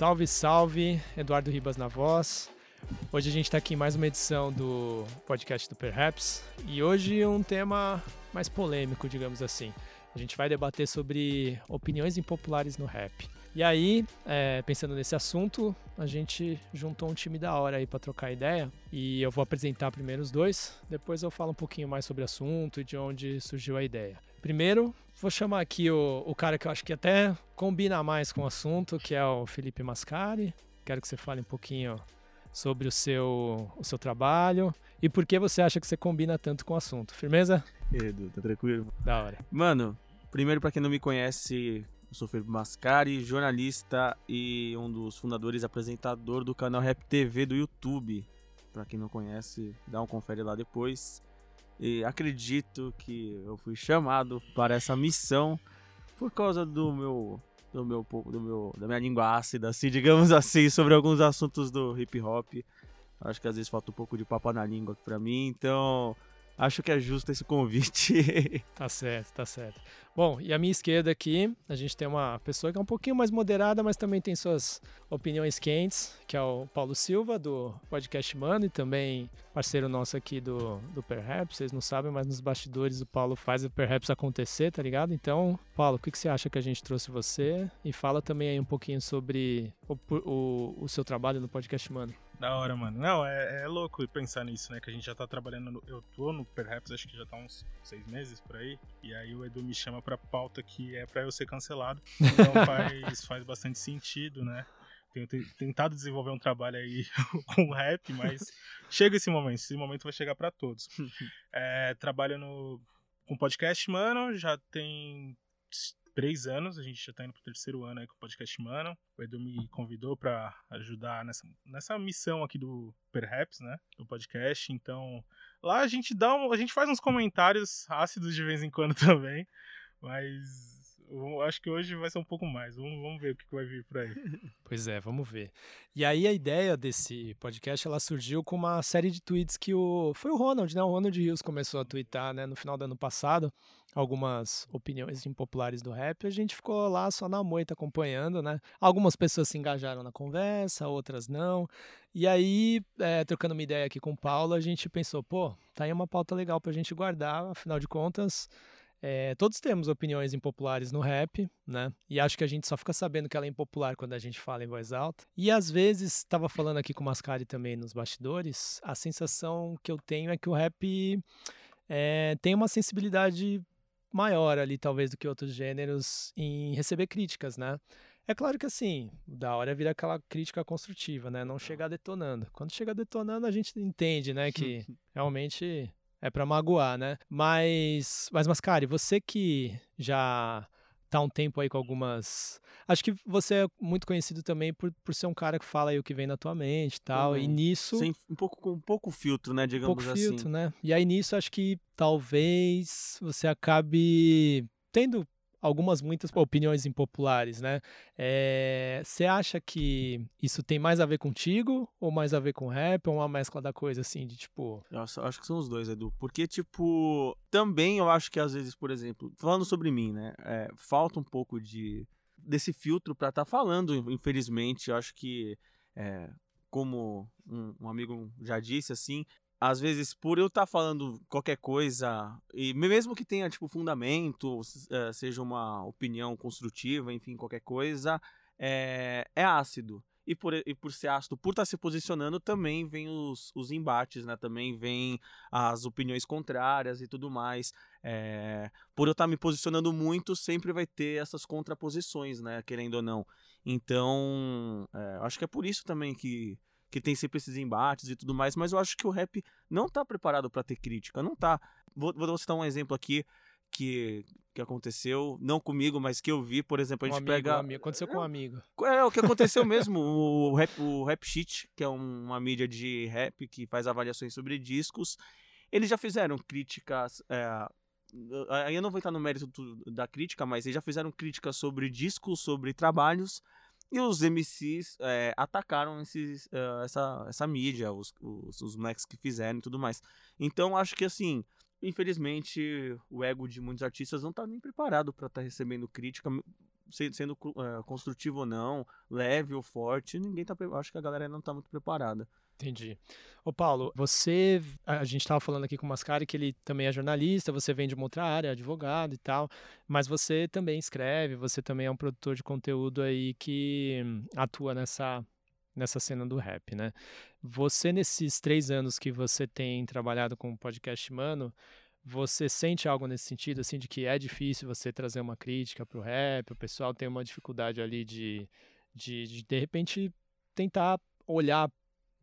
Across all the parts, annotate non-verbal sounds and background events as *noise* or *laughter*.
Salve, salve, Eduardo Ribas na voz. Hoje a gente está aqui em mais uma edição do podcast do Perhaps e hoje um tema mais polêmico, digamos assim. A gente vai debater sobre opiniões impopulares no rap. E aí, é, pensando nesse assunto, a gente juntou um time da hora aí para trocar ideia. E eu vou apresentar primeiro os dois, depois eu falo um pouquinho mais sobre o assunto e de onde surgiu a ideia. Primeiro, vou chamar aqui o, o cara que eu acho que até combina mais com o assunto, que é o Felipe Mascari. Quero que você fale um pouquinho sobre o seu, o seu trabalho e por que você acha que você combina tanto com o assunto. Firmeza? Edu, tá tranquilo? Da hora. Mano, primeiro para quem não me conhece, eu sou Felipe Mascari, jornalista e um dos fundadores e apresentador do canal Rap TV do YouTube. Para quem não conhece, dá um confere lá depois. E acredito que eu fui chamado para essa missão por causa do meu do meu do meu da minha língua ácida, assim, *laughs* digamos assim, sobre alguns assuntos do hip hop. Acho que às vezes falta um pouco de papo na língua para mim, então acho que é justo esse convite. *laughs* tá certo, tá certo. Bom, e à minha esquerda aqui, a gente tem uma pessoa que é um pouquinho mais moderada, mas também tem suas opiniões quentes, que é o Paulo Silva, do Podcast Mano, e também parceiro nosso aqui do, do Perhaps. Vocês não sabem, mas nos bastidores o Paulo faz o Perhaps acontecer, tá ligado? Então, Paulo, o que, que você acha que a gente trouxe você? E fala também aí um pouquinho sobre o, o, o seu trabalho no Podcast Mano. Da hora, mano. Não, é, é louco pensar nisso, né? Que a gente já tá trabalhando. No, eu tô no Perhaps, acho que já tá uns seis meses por aí. E aí o Edu me chama pra pauta que é pra eu ser cancelado. Então *laughs* faz, faz bastante sentido, né? Tenho tentado desenvolver um trabalho aí *laughs* com rap, mas chega esse momento. Esse momento vai chegar para todos. *laughs* É, trabalho no, com podcast, mano. Já tem três anos, a gente já tá indo pro terceiro ano aí com o podcast Mano. O Edu me convidou para ajudar nessa, nessa missão aqui do Perhaps, né? Do podcast. Então, lá a gente dá um, a gente faz uns comentários ácidos de vez em quando *laughs* também, mas eu acho que hoje vai ser um pouco mais. Vamos, vamos ver o que vai vir por aí. *laughs* Pois é, vamos ver. E aí a ideia desse podcast ela surgiu com uma série de tweets que o foi o Ronald, né? O Ronald Rios começou a twittar, né, no final do ano passado, algumas opiniões impopulares do rap. A gente ficou lá só na moita acompanhando, né? Algumas pessoas se engajaram na conversa, outras não. E aí, é, trocando uma ideia aqui com o Paulo, a gente pensou, pô, tá aí uma pauta legal pra gente guardar, afinal de contas, é, todos temos opiniões impopulares no rap, né? E acho que a gente só fica sabendo que ela é impopular quando a gente fala em voz alta. E às vezes, estava falando aqui com o Mascari também nos bastidores, a sensação que eu tenho é que o rap é, tem uma sensibilidade maior ali, talvez, do que outros gêneros em receber críticas, né? É claro que assim, da hora vira aquela crítica construtiva, né? Não chegar detonando. Quando chega detonando, a gente entende, né, que *laughs* realmente é para magoar, né? Mas, mas Mascari, você que já tá um tempo aí com algumas. Acho que você é muito conhecido também por, por ser um cara que fala aí o que vem na tua mente e tal. Uhum. E nisso. Sem, um pouco com um pouco filtro, né? Digamos um pouco assim. filtro, né? E aí nisso acho que talvez você acabe tendo algumas muitas opiniões impopulares, né? Você eh, é, acha que isso tem mais a ver contigo ou mais a ver com rap ou uma mescla da coisa assim de tipo? Eu acho que são os dois, Edu. Porque tipo também eu acho que às vezes, por exemplo, falando sobre mim, né? É, falta um pouco de desse filtro para estar tá falando. Infelizmente, eu acho que é, como um, um, amigo já disse, assim, às vezes, por eu estar tá falando qualquer coisa, e mesmo que tenha, tipo, fundamento, eh, seja uma opinião construtiva, enfim, qualquer coisa, é, é ácido. E por, e por ser ácido, por estar tá se posicionando, também vem os, os embates, né? Também vem as opiniões contrárias e tudo mais. É, por eu estar tá me posicionando muito, sempre vai ter essas contraposições, né? Querendo ou não. Então, é, acho que é por isso também que que tem sempre esses embates e tudo mais, mas eu acho que o rap não tá preparado para ter crítica, não tá. Vou, vou citar um exemplo aqui que, que aconteceu, não comigo, mas que eu vi, por exemplo, a gente um amigo, pega. Um amigo. Aconteceu com um amigo. É, o que aconteceu *laughs* mesmo, o Rap, o rap Sheet, que é uma mídia de rap que faz avaliações sobre discos, eles já fizeram críticas. É, aí eu não vou entrar no mérito da crítica, mas eles já fizeram críticas sobre discos, sobre trabalhos, e os MCs é, atacaram esses, uh, essa, essa mídia, os, os, os moleques que fizeram e tudo mais. Então, acho que assim, infelizmente, o ego de muitos artistas não tá nem preparado para estar tá recebendo crítica. sendo uh, construtivo ou não, leve ou forte, ninguém tá. Acho que a galera não tá muito preparada. Entendi. Ô Paulo, você, a gente estava falando aqui com o Mascari que ele também é jornalista, você vem de uma outra área, advogado e tal, mas você também escreve, você também é um produtor de conteúdo aí que atua nessa nessa cena do rap, né? Você nesses três anos que você tem trabalhado com o podcast Mano, você sente algo nesse sentido, assim, de que é difícil você trazer uma crítica pro rap, o pessoal tem uma dificuldade ali de, de, de, de repente, tentar olhar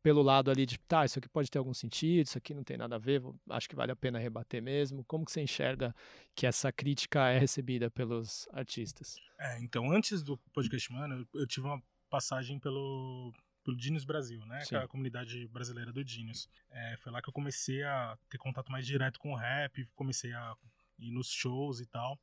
pelo lado ali de, tá, isso aqui pode ter algum sentido, isso aqui não tem nada a ver, acho que vale a pena rebater mesmo. Como que você enxerga que essa crítica é recebida pelos artistas? É, então, antes do podcast Mano, eu, eu tive uma passagem pelo, pelo Genius Brasil, né? Que é a comunidade brasileira do Genius. É, foi lá que eu comecei a ter contato mais direto com o rap, comecei a ir nos shows e tal.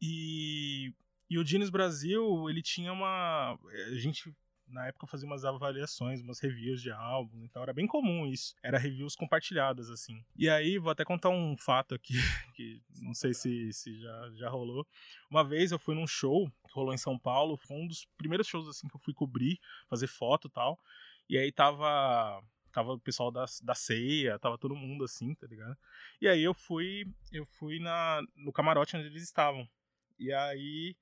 E, e o Genius Brasil, ele tinha uma. A gente na época eu fazia umas avaliações, umas reviews de álbum, então era bem comum isso. Era reviews compartilhadas, assim. E aí, vou até contar um fato aqui, *laughs* que não sei se, se já, já rolou. Uma vez eu fui num show que rolou em São Paulo, foi um dos primeiros shows, assim, que eu fui cobrir, fazer foto e tal. E aí tava tava o pessoal da, da ceia, tava todo mundo assim, tá ligado? E aí eu fui, eu fui na, no camarote onde eles estavam. E aí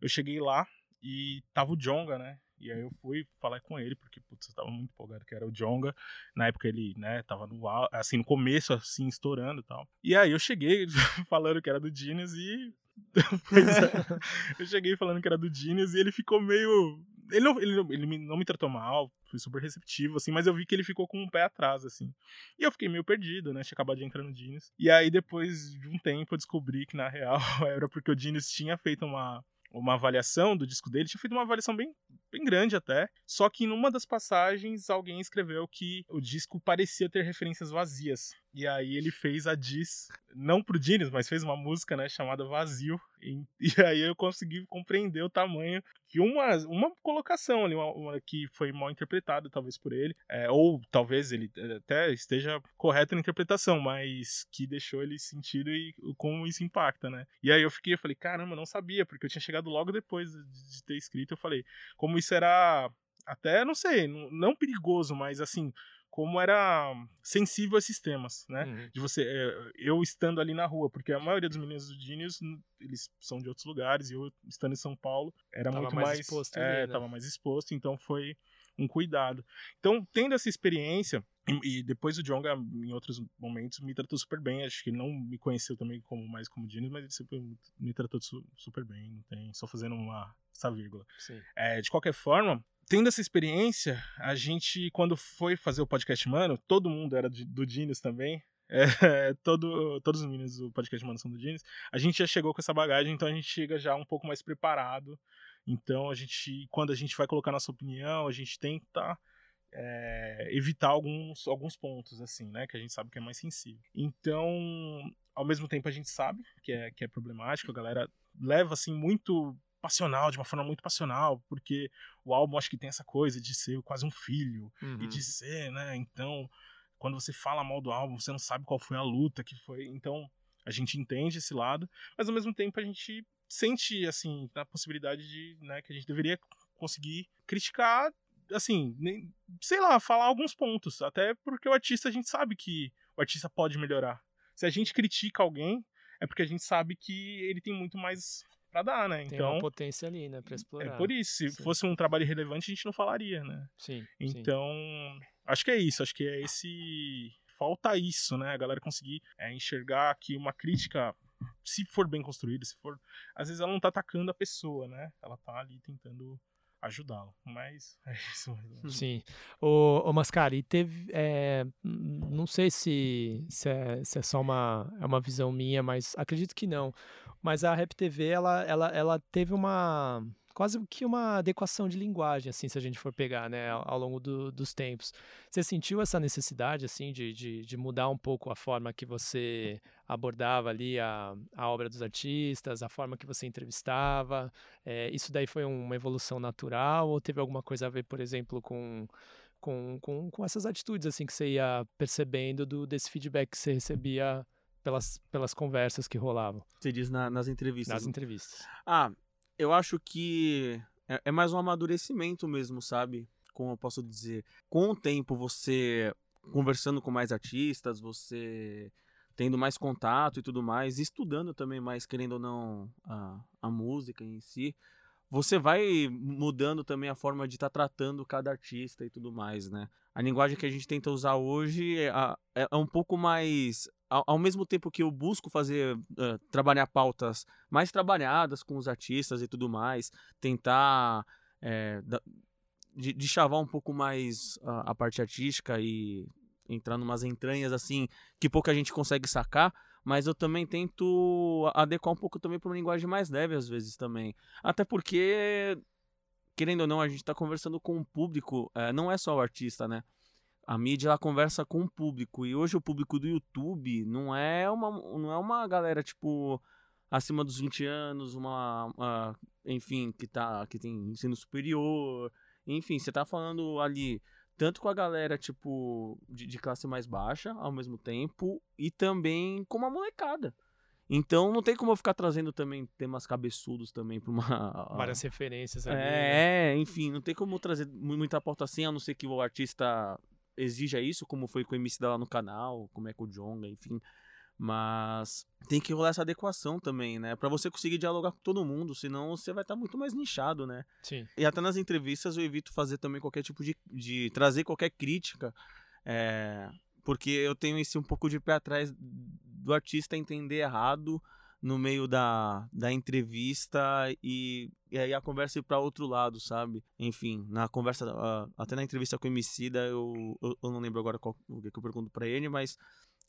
eu cheguei lá e tava o Jonga, né? E aí eu fui falar com ele, porque, putz, eu tava muito empolgado, que era o Jonga. Na época ele, né, tava no, assim, no começo, assim, estourando e tal. E aí eu cheguei *laughs* falando que era do Genius e... *laughs* é. *laughs* eu cheguei falando que era do Genius e ele ficou meio... Ele não, ele, não, ele não me tratou mal, fui super receptivo, assim, mas eu vi que ele ficou com um pé atrás, assim. E eu fiquei meio perdido, né? Tinha acabado de entrar no Genius. E aí, depois de um tempo, eu descobri que, na real, era porque o Genius tinha feito uma uma avaliação do disco dele, tinha feito uma avaliação bem, bem grande até. Só que em uma das passagens alguém escreveu que o disco parecia ter referências vazias. E aí ele fez a diss, não pro Genius, mas fez uma música, né, chamada Vazio. E, e aí eu consegui compreender o tamanho que uma, uma colocação ali, uma, uma que foi mal interpretada, talvez por ele, é, ou talvez ele até esteja correto na interpretação, mas que deixou ele sentido e como isso impacta, né? E aí eu fiquei, eu falei, caramba, não sabia, porque eu tinha chegado logo depois de ter escrito, eu falei, como isso era até, não sei, não perigoso, mas assim, como era sensível a esses temas, né? Uhum. De você, é, eu estando ali na rua, porque a maioria dos meninos do Genius, eles são de outros lugares, e eu estando em São Paulo, era tava muito mais, mais exposto, é, ali, né? tava mais exposto, então foi um cuidado. Então, tendo essa experiência, e, depois o Jonga, em outros momentos, me tratou super bem. Acho que ele não me conheceu também como mais como Genius, mas ele sempre me tratou super bem. Não tem, só fazendo uma essa vírgula. É, de qualquer forma, tendo essa experiência, a gente, quando foi fazer o podcast Mano, todo mundo era do Genius também. É, *laughs* todo, todos os meninos do podcast Mano são do Genius. A gente já chegou com essa bagagem, então a gente chega já um pouco mais preparado. Então a gente, quando a gente vai colocar nossa opinião, a gente tenta é, evitar alguns, alguns pontos, assim, né? Que a gente sabe que é mais sensível. Então, ao mesmo tempo, a gente sabe que é, que é problemático, a galera leva, assim, muito passional, de uma forma muito passional, porque o álbum acho que tem essa coisa de ser quase um filho uhum. e de ser, né? Então, quando você fala mal do álbum, você não sabe qual foi a luta que foi. Então, a gente entende esse lado, mas ao mesmo tempo a gente sente assim a possibilidade de, né, que a gente deveria conseguir criticar assim, nem, sei lá, falar alguns pontos, até porque o artista a gente sabe que o artista pode melhorar. Se a gente critica alguém, é porque a gente sabe que ele tem muito mais para dar, né? Tem então, uma potência ali, né, para é explorar. É por isso, se sim. fosse um trabalho relevante, a gente não falaria, né? Sim. Então, sim. acho que é isso, acho que é esse falta isso, né? A galera conseguir é, enxergar que uma crítica se for bem construída, se for, às vezes ela não tá atacando a pessoa, né? Ela tá ali tentando ajudá-lo. Mas é isso mesmo. Sim. O, o Mascari, teve. É, não sei se, se, é, se é só uma, é uma visão minha, mas acredito que não. Mas a Rap TV, ela, ela, ela teve uma quase que uma adequação de linguagem, assim, se a gente for pegar, né, ao, longo do, dos tempos. Você sentiu essa necessidade, assim, de, de, de, mudar um pouco a forma que você abordava ali a, a obra dos artistas, a forma que você entrevistava? É, isso daí foi uma evolução natural ou teve alguma coisa a ver, por exemplo, com com, com, com essas atitudes assim que você ia percebendo do desse feedback que você recebia pelas, pelas conversas que rolavam. Você diz na, nas entrevistas. Nas entrevistas. Ah, eu acho que é, é mais um amadurecimento mesmo, sabe? Como eu posso dizer. Com o tempo, você conversando com mais artistas, você tendo mais contato e tudo mais, estudando também mais, querendo ou não, a, a música em si, você vai mudando também a forma de estar tá tratando cada artista e tudo mais, né? A linguagem que a gente tenta usar hoje é, é, é um pouco mais. Ao, mesmo tempo que eu busco fazer, uh, trabalhar pautas mais trabalhadas com os artistas e tudo mais, tentar é, de, de chavar um pouco mais a, a parte artística e entrar numas entranhas assim que pouca gente consegue sacar, mas eu também tento adequar um pouco também para uma linguagem mais leve às vezes também. Até porque querendo ou não, a gente está conversando com o público, é, não é só o artista, né? A mídia ela conversa com o público e hoje o público do YouTube não é uma não é uma galera tipo acima dos 20 anos, uma, uma enfim, que tá que tem ensino superior, enfim, você tá falando ali tanto com a galera, tipo, de, de, classe mais baixa ao mesmo tempo, e também com uma molecada. Então não tem como eu ficar trazendo também temas cabeçudos também pra uma. *laughs* Várias referências ali. É, né? Enfim, não tem como trazer muita pauta assim, a não ser que o artista exija isso, como foi com o MC lá no canal, como é com o Jonga, enfim. Mas tem que rolar essa adequação também, né? Para você conseguir dialogar com todo mundo, senão você vai estar tá muito mais nichado, né? Sim. E até nas entrevistas eu evito fazer também qualquer tipo de. de trazer qualquer crítica. É, porque eu tenho esse um pouco de pé atrás do artista entender errado no meio da, da entrevista e, e aí a conversa ir para outro lado, sabe? Enfim, na conversa, uh, até na entrevista com o Emicida, eu, eu, eu não lembro agora qual, o que eu pergunto para ele, mas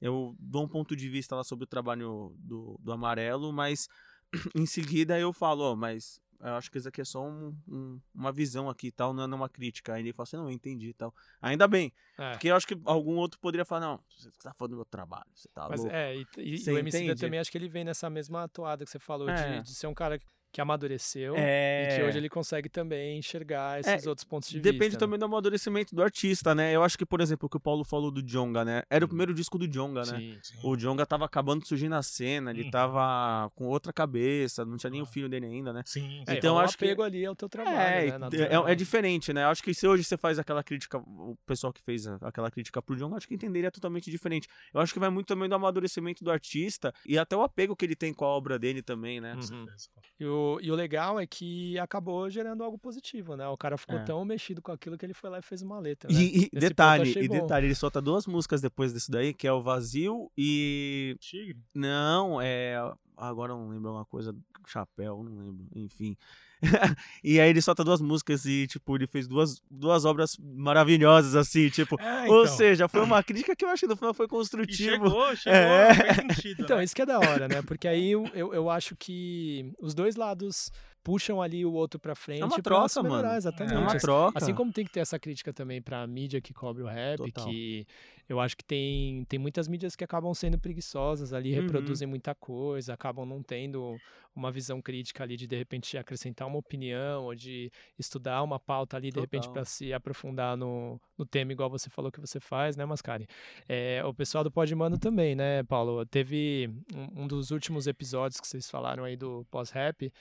eu dou um ponto de vista lá sobre o trabalho do, do Amarelo, mas *clears throat* em seguida eu falo, ó, mas eu acho que isso aqui é só um, um, uma visão aqui tal, não é uma crítica. Aí ele fala assim, não, eu entendi tal. Ainda bem. É. Porque eu acho que algum outro poderia falar, não, você tá falando do meu trabalho, você tá Mas, louco. É, e, e, e o MC também acho que ele vem nessa mesma toada que você falou, é. de, de ser um cara que amadureceu é... e que hoje ele consegue também enxergar esses é, outros pontos de depende vista. Depende né? também do amadurecimento do artista, né? Eu acho que, por exemplo, o que o Paulo falou do Jonga, né? Era o primeiro disco do Jonga, né? Sim, sim. O Jonga tava acabando de surgir na cena, ele hum. tava com outra cabeça, não tinha nem o ah. filho dele ainda, né? Sim, sim. Então, é, acho apego que... ali ao teu trabalho, é, né? É, é, diferente, né? Eu acho que se hoje você faz aquela crítica, o pessoal que fez aquela crítica pro Jonga, acho que entenderia totalmente diferente. Eu acho que vai muito também do amadurecimento do artista e até o apego que ele tem com a obra dele também, né? Uhum. E, o, e o legal é que acabou gerando algo positivo, né? O cara ficou é. tão mexido com aquilo que ele foi lá e fez uma letra. Né? E, e detalhe, e detalhe, ele solta duas músicas depois disso daí, que é o Vazio e. Tigre? Não, é. Agora não lembro uma coisa. Chapéu, não lembro. Enfim. *laughs* e aí ele solta duas músicas e, tipo, ele fez duas, duas obras maravilhosas, assim, tipo. É, então. Ou seja, foi uma crítica que eu acho que no final foi construtiva. chegou, *laughs* chegou, é. sentido. Então, né? isso que é da hora, né? Porque aí eu, eu, eu acho que os dois lados puxam ali o outro pra frente. É uma troca, mano. Exatamente. É uma troca. Assim como tem que ter essa crítica também pra mídia que cobre o rap, Total. que eu acho que tem, tem muitas mídias que acabam sendo preguiçosas ali, uhum. reproduzem muita coisa, acabam não tendo uma visão crítica ali de de repente acrescentar uma opinião ou de estudar uma pauta ali de Total. repente para se aprofundar no, no tema igual você falou que você faz, né, Mascari? É, o pessoal do Podmano também, né, Paulo? Teve um, um dos últimos episódios que vocês falaram aí do pós-rap,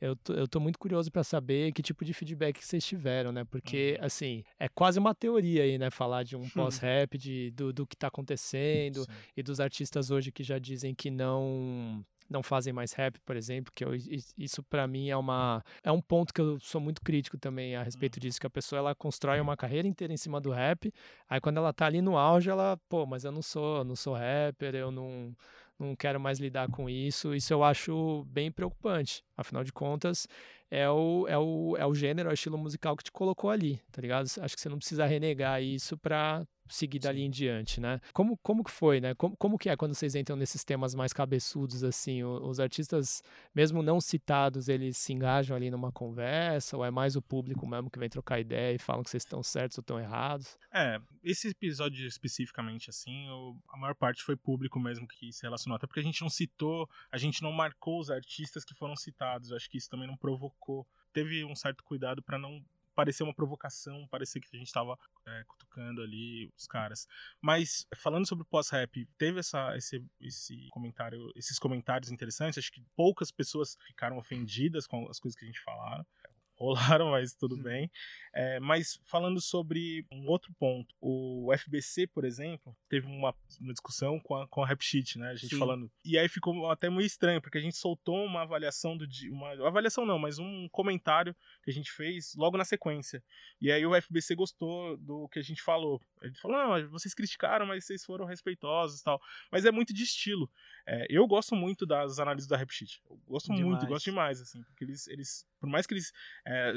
eu tô, eu tô muito curioso para saber que tipo de feedback vocês tiveram, né? Porque, uhum. assim, é quase uma teoria aí, né? Falar de um *laughs* pós-rap, de, do, do que tá acontecendo Sim. e dos artistas hoje que já dizem que não não fazem mais rap, por exemplo, que eu, isso para mim é uma é um ponto que eu sou muito crítico também a respeito uhum. disso, que a pessoa ela constrói uma carreira inteira em cima do rap, aí quando ela tá ali no auge, ela, pô, mas eu não sou, não sou rapper, eu não não quero mais lidar com isso. Isso eu acho bem preocupante. Afinal de contas, é o, é o, é o gênero, é o estilo musical que te colocou ali, tá ligado? Acho que você não precisa renegar isso pra seguir dali Sim. em diante, né? Como, como que foi, né? Como, como que é quando vocês entram nesses temas mais cabeçudos, assim? Os artistas, mesmo não citados, eles se engajam ali numa conversa? Ou é mais o público mesmo que vem trocar ideia e falam que vocês estão certos ou estão errados? É, esse episódio especificamente, assim, a maior parte foi público mesmo que se relacionou. Até porque a gente não citou, a gente não marcou os artistas que foram citados. Acho que isso também não provocou. Teve um certo cuidado para não parecer uma provocação, parecer que a gente tava é, cutucando ali os caras. Mas, falando sobre pós-rap, teve essa, esse, esse comentário, esses comentários interessantes, acho que poucas pessoas ficaram ofendidas com as coisas que a gente falaram rolaram, mas tudo uhum. bem. É, mas falando sobre um outro ponto, o FBC, por exemplo, teve uma, uma discussão com a, com a Rap Sheet, né? A gente Sim. falando. E aí ficou até muito estranho, porque a gente soltou uma avaliação do dia. Uma, uma avaliação não, mas um comentário que a gente fez logo na sequência. E aí o FBC gostou do que a gente falou. Ele falou: não, vocês criticaram, mas vocês foram respeitosos e tal. Mas é muito de estilo. É, eu gosto muito das análises da Rapsheet. Eu gosto demais. muito, gosto demais, assim, porque eles, eles por mais que eles é,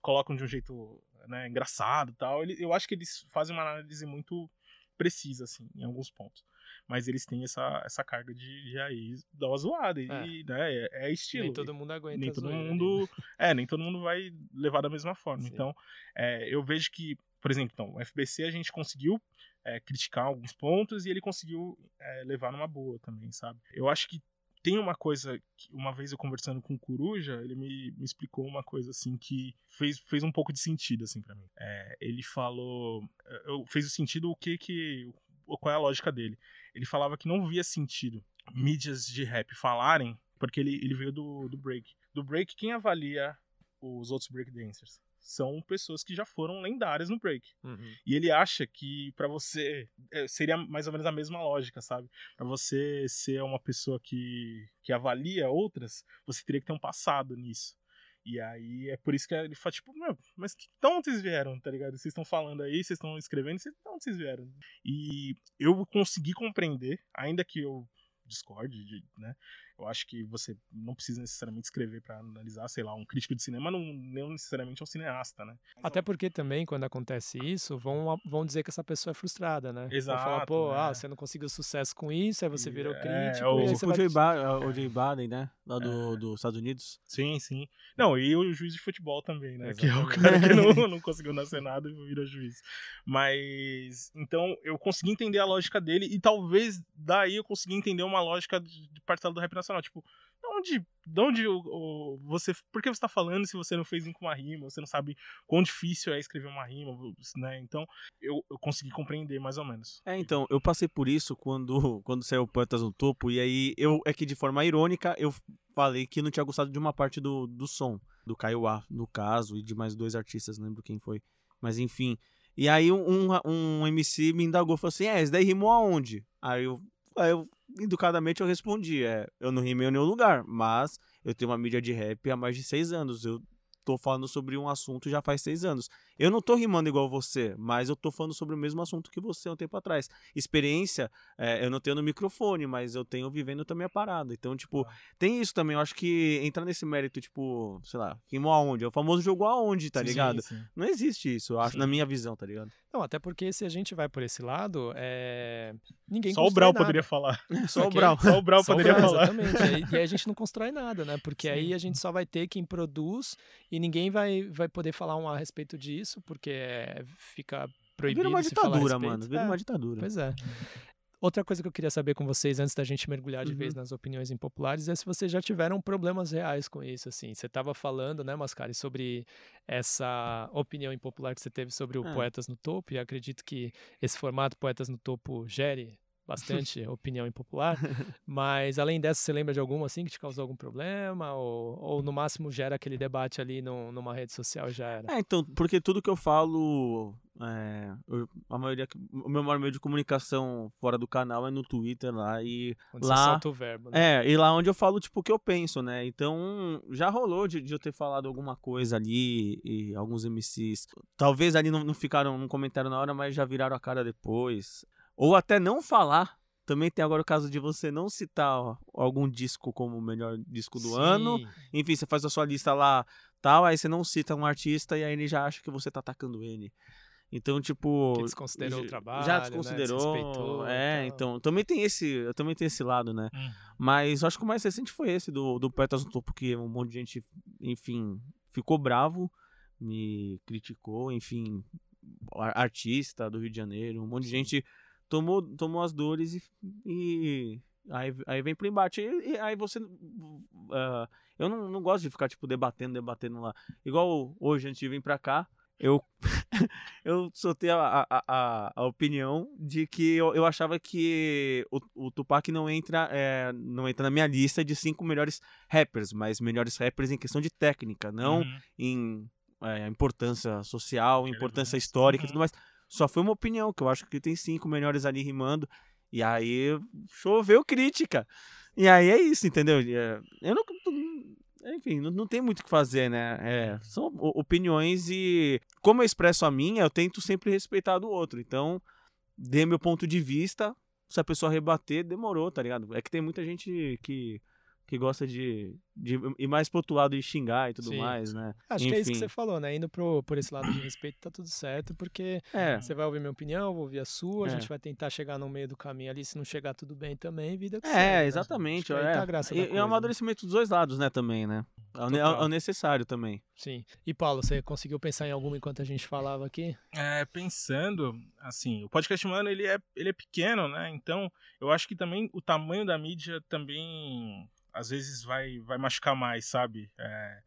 colocam de um jeito né, engraçado e tal, ele, eu acho que eles fazem uma análise muito precisa, assim, em alguns pontos. Mas eles têm essa, essa carga de, de aí dar uma zoada. E, é. Né, é, é estilo. Nem todo mundo aguenta. Nem todo mundo. é, nem todo mundo vai levar da mesma forma. Sim. Então, é, eu vejo que, por exemplo, então, o FBC a gente conseguiu é, criticar alguns pontos e ele conseguiu é, levar numa boa também, sabe? Eu acho que tem uma coisa que uma vez eu conversando com o Coruja, ele me, me explicou uma coisa assim que fez, fez um pouco de sentido assim para mim. É, ele falou, eu, fez o sentido o que que qual é a lógica dele. Ele falava que não via sentido mídias de rap falarem, porque ele, ele veio do, do break. Do break, quem avalia os outros breakdancers? São pessoas que já foram lendárias no break. Uhum. E ele acha que para você é, seria mais ou menos a mesma lógica, sabe? Para você ser uma pessoa que, que avalia outras, você teria que ter um passado nisso. E aí é por isso que ele fala, tipo, meu, mas de onde vocês vieram, tá ligado? Vocês estão falando aí, vocês estão escrevendo, de onde vocês vieram? E eu consegui compreender, ainda que eu discorde, né? Eu acho que você não precisa necessariamente escrever para analisar, sei lá, um crítico de cinema não, não necessariamente é um cineasta, né? Até porque também, quando acontece isso, vão, vão dizer que essa pessoa é frustrada, né? Exato. Vão falar, pô, né? ah, você não conseguiu sucesso com isso, aí você virou é, crítico. É, o, e aí você o, vai... Jay ba o Jay Baden, né? Lá do, é. dos Estados Unidos. Sim, sim. Não, e o juiz de futebol também, né? Que é o cara que não, não conseguiu nascer nada e virou juiz. Mas, então, eu consegui entender a lógica dele e talvez daí eu consegui entender uma lógica de, de parcela do rap nacional. Tipo, onde, de onde o, o, você. Por que você está falando se você não fez com uma rima? Você não sabe quão difícil é escrever uma rima, né? Então, eu, eu consegui compreender mais ou menos. É, então, eu passei por isso quando, *laughs* quando saiu Poetas no Topo, e aí eu é que de forma irônica eu falei que não tinha gostado de uma parte do, do som, do Caio A, no caso, e de mais dois artistas, não lembro quem foi. Mas enfim. E aí um, um, um MC me indagou, falou assim: é, esse daí rimou aonde? Aí eu, aí eu educadamente eu respondi, é, eu não rimei em nenhum lugar, mas eu tenho uma mídia de rap há mais de seis anos, eu tô falando sobre um assunto já faz seis anos. Eu não tô rimando igual você, mas eu tô falando sobre o mesmo assunto que você um tempo atrás. Experiência, é, eu não tenho no microfone, mas eu tenho vivendo também a parada. Então, tipo, ah. tem isso também. Eu acho que entrar nesse mérito, tipo, sei lá, rimou aonde? É o famoso jogo aonde, tá sim, ligado? Sim, sim. Não existe isso, eu acho, na minha visão, tá ligado? Não, até porque se a gente vai por esse lado, é... ninguém Só o Brau poderia falar. *laughs* Só o Brau. Só o Brau poderia falar. Exatamente. E aí a gente não constrói nada, né? Porque aí a gente só vai ter quem produz e ninguém vai, vai poder falar um a respeito disso, porque é, fica proibido. Vira uma ditadura, mano. Vira é, uma ditadura. Pois é. Outra coisa que eu queria saber com vocês, antes da gente mergulhar de uhum. vez nas opiniões impopulares, é se vocês já tiveram problemas reais com isso, assim. Você estava falando, né, Mascari, sobre essa opinião impopular que você teve sobre o é. Poetas no Topo, e acredito que esse formato Poetas no Topo gere bastante *laughs* opinião impopular, mas além dessa, você lembra de alguma assim que te causou algum problema? Ou, ou no máximo gera aquele debate ali no, numa rede social já era? É, então, porque tudo que eu falo, é, eu, a maioria, o meu maior meio de comunicação fora do canal é no Twitter lá e onde lá, você solta o verbo, né? É, e lá onde eu falo tipo o que eu penso, né? Então, já rolou de, de eu ter falado alguma coisa ali e alguns MCs, talvez ali não, não ficaram no comentário na hora, mas já viraram a cara depois. Ou até não falar. Também tem agora o caso de você não citar ó, algum disco como o melhor disco do Sim. ano. Enfim, você faz a sua lista lá, tal, aí você não cita um artista e aí ele já acha que você tá atacando ele. Então, tipo. Que desconsiderou o trabalho. Já desconsiderou. Né? É, então. Também tem esse. Também tem esse lado, né? Hum. Mas acho que o mais recente foi esse do, do Poetas no Topo, que um monte de gente, enfim, ficou bravo, me criticou, enfim, artista do Rio de Janeiro, um monte Sim. de gente tomou, tomou as dores e, e aí, aí vem pro embate. E, e aí você. Uh, eu não, não gosto de ficar, tipo, debatendo, debatendo lá. Igual hoje, antes de vir pra cá, eu, *laughs* eu soltei a, a, a, a, opinião de que eu, eu achava que o, o Tupac não entra, é, não entra na minha lista de cinco melhores rappers, mas melhores rappers em questão de técnica, não uhum. em é, importância social, importância histórica uhum. e tudo mais. Só foi uma opinião, que eu acho que tem cinco melhores ali rimando. E aí choveu crítica. E aí é isso, entendeu? É, eu não. Enfim, não, não tem muito o que fazer, né? É, são opiniões e, como eu expresso a minha, eu tento sempre respeitar do outro. Então, dê meu ponto de vista. Se a pessoa rebater, demorou, tá ligado? É que tem muita gente que que gosta de, de ir mais pro outro lado de xingar e tudo Sim. mais, né? Acho Enfim. que é isso que você falou, né? Indo pro, por esse lado de respeito tá tudo certo, porque é. você vai ouvir minha opinião, vou ouvir a sua, é. a gente vai tentar chegar no meio do caminho ali, se não chegar tudo bem também, vida que É, segue, né? exatamente. Né? É. Tá graça e, e é um amadurecimento dos dois lados, né, também, né? É, é o necessário também. Sim. E Paulo, você conseguiu pensar em alguma enquanto a gente falava aqui? É, pensando, assim, o podcast humano ele é, ele é pequeno, né? Então, eu acho que também o tamanho da mídia também às vezes vai, vai machucar mais, sabe? É,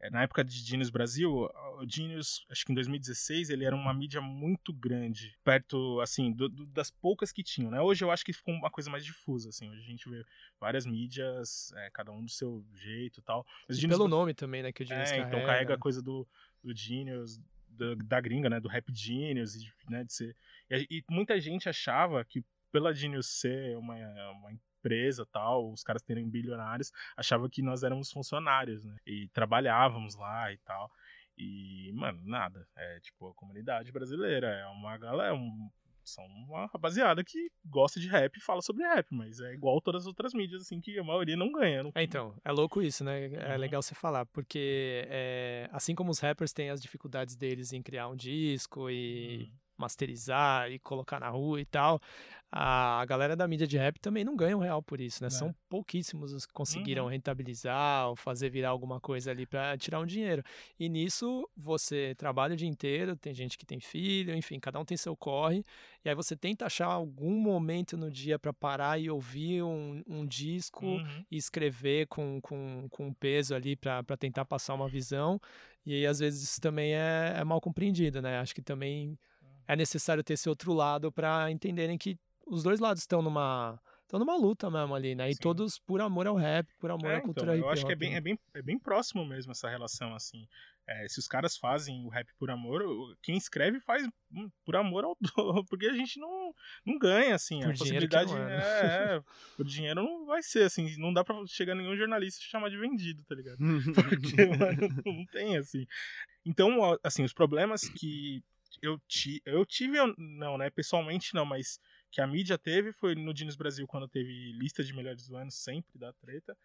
é, na época de Genius Brasil, o Genius, acho que em 2016, ele era uma mídia muito grande, perto, assim, do, do, das poucas que tinham, né? Hoje eu acho que ficou uma coisa mais difusa, assim, hoje a gente vê várias mídias, é, cada um do seu jeito e tal. Mas Genius, pelo nome também, né, que o Genius é, carrega. então carrega a coisa do, do Genius, do, da gringa, né, do Rap Genius, né, de ser... E, e muita gente achava que pela Genius ser uma, uma empresa tal, os caras terem bilionários, achava que nós éramos funcionários, né? E trabalhávamos lá e tal. E, mano, nada. É tipo a comunidade brasileira. É uma galera. É um, são uma rapaziada que gosta de rap e fala sobre rap, mas é igual todas as outras mídias, assim, que a maioria não ganha. Não... É, então, é louco isso, né? É uhum. legal você falar, porque é, assim como os rappers têm as dificuldades deles em criar um disco e. Uhum masterizar e colocar na rua e tal. A galera da mídia de rap também não ganha um real por isso, né? É. São pouquíssimos os que conseguiram uhum. rentabilizar ou fazer virar alguma coisa ali para tirar um dinheiro. E nisso você trabalha o dia inteiro, tem gente que tem filho, enfim, cada um tem seu corre. E aí você tenta achar algum momento no dia para parar e ouvir um, um disco uhum. e escrever com, com, com peso ali para tentar passar uma visão. E aí, às vezes, isso também é, é mal compreendido, né? Acho que também é necessário ter esse outro lado para entenderem que os dois lados estão numa estão numa luta mesmo ali, né? E Sim. todos por amor ao rap, por amor é, à cultura então, Eu acho que é bem, né? é, bem, é bem próximo mesmo essa relação, assim. É, se os caras fazem o rap por amor, quem escreve faz hum, por amor ao *laughs* porque a gente não, não ganha, assim. Por a possibilidade é, né? é, é, *laughs* por dinheiro não vai ser, assim, não dá pra chegar nenhum jornalista e chamar de vendido, tá ligado? *laughs* Porque, mano, não tem, assim. Então, assim, os problemas que eu, ti, eu tive, não, né? Pessoalmente não, mas que a mídia teve foi no Dinos Brasil, quando teve lista de melhores do ano, sempre da treta.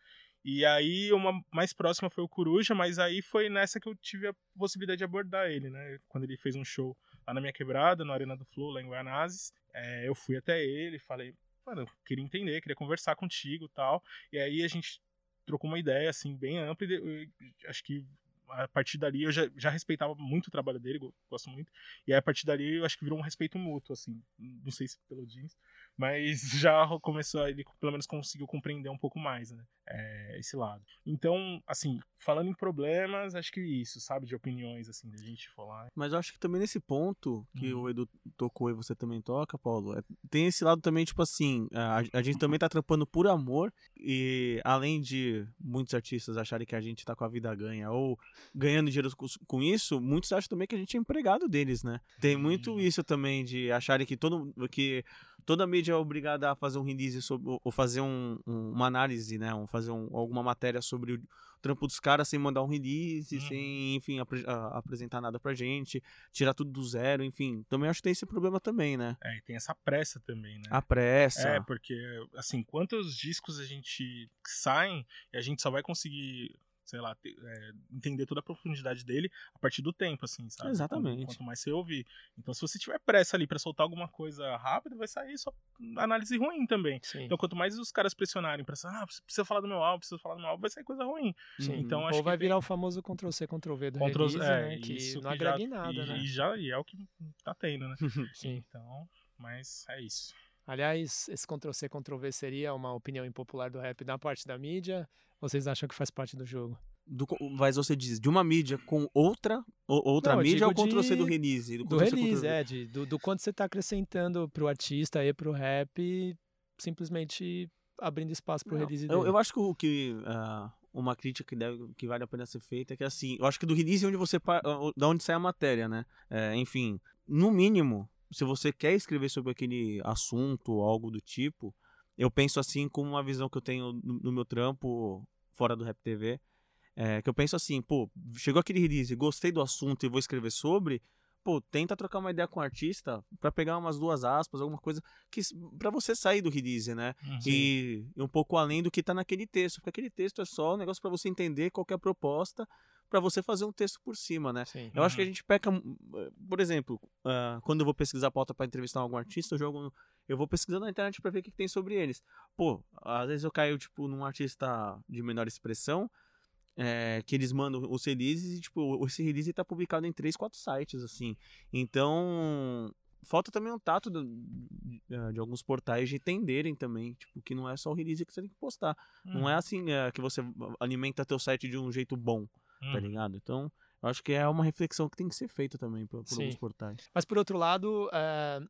E aí, uma mais próxima foi o Coruja, mas aí foi nessa que eu tive a possibilidade de abordar ele, né? Quando ele fez um show lá na minha quebrada, na Arena do Flow, lá em Guanazes. É, eu fui até ele, falei, mano, queria entender, queria conversar contigo tal. E aí a gente trocou uma ideia, assim, bem ampla. E acho que a partir dali eu já, já respeitava muito o trabalho dele, gosto muito. E aí, a partir dali eu acho que virou um respeito mútuo, assim. Não sei se pelo jeans, mas *laughs* já começou, ele pelo menos conseguiu compreender um pouco mais, né? É, esse lado. Então, assim, falando em problemas, acho que isso, sabe? De opiniões, assim, da gente falar. Mas eu acho que também nesse ponto que uhum. o Edu tocou e você também toca, Paulo, é, tem esse lado também, tipo assim, a, a gente também tá trampando por amor e além de muitos artistas acharem que a gente tá com a vida ganha ou ganhando dinheiro com isso, muitos acham também que a gente é empregado deles, né? Tem muito isso também de acharem que todo que toda mídia é obrigada a fazer um release sobre, ou fazer um, um, uma análise, né? Um, fazer um, alguma matéria sobre o trampo dos caras sem mandar um release, uhum. sem, enfim, ap a, apresentar nada pra gente, tirar tudo do zero, enfim. Também acho que tem esse problema também, né? É, e tem essa pressa também, né? A pressa. É, porque, assim, quantos discos a gente saem e a gente só vai conseguir sei lá, é, entender toda a profundidade dele a partir do tempo, assim, sabe? Exatamente. Quanto, quanto mais você ouvir. Então, se você tiver pressa ali para soltar alguma coisa rápida, vai sair só análise ruim também. Sim. Então, quanto mais os caras pressionarem pra ah, precisa falar do meu álbum, precisa falar do meu álbum, vai sair coisa ruim. Sim. Então, acho Ou vai virar tem... o famoso Ctrl-C, Ctrl-V do Ctrl release, é, né? Que não agrega em nada, e, né? E já e é o que tá tendo, né? *laughs* Sim. Então, mas é isso. Aliás, esse Ctrl-C, Ctrl-V seria uma opinião impopular do rap na parte da mídia? Vocês acham que faz parte do jogo? do, mas você diz, de uma mídia com outra, outra Não, eu mídia ou digo Ctrl C de- do release? Do Ctrl release, é, de, do, do quanto você tá acrescentando pro artista e pro rap, simplesmente abrindo espaço pro Não, release eu, dele. eu acho que, o que ah, uma crítica que, deve, que vale a pena ser feita é que assim, eu acho que do release é onde você da onde sai a matéria, né? É, enfim, no mínimo, se você quer escrever sobre aquele assunto ou algo do tipo, eu penso assim com uma visão que eu tenho no, no meu trampo fora do Rap TV, é, que eu penso assim, pô, chegou aquele release, gostei do assunto e vou escrever sobre, pô, tenta trocar uma ideia com o artista pra pegar umas duas aspas, alguma coisa que para você sair do release, né? Uhum. e, e um pouco além do que tá naquele texto, porque aquele texto é só um negócio para você entender qual é a proposta para você fazer um texto por cima, né? Sim. Eu acho que a Uhum. gente peca, hum, eh, por exemplo, ah, quando eu vou pesquisar pauta para entrevistar algum artista, eu jogo, eu vou pesquisando na internet para ver o que, que tem sobre eles. Pô, às vezes eu caio tipo num artista de menor expressão, eh, que eles mandam os releases e tipo, esse release tá publicado em três, quatro sites assim. Então, falta também um tato do- de, de alguns portais de entenderem também, tipo, que não é só o release que você tem que postar. Não Uhum. é assim é, que você alimenta teu site de um jeito bom, tá Uhum. ligado? Então, eu acho que é uma reflexão que tem que ser feita também por, por alguns portais. Mas por outro lado,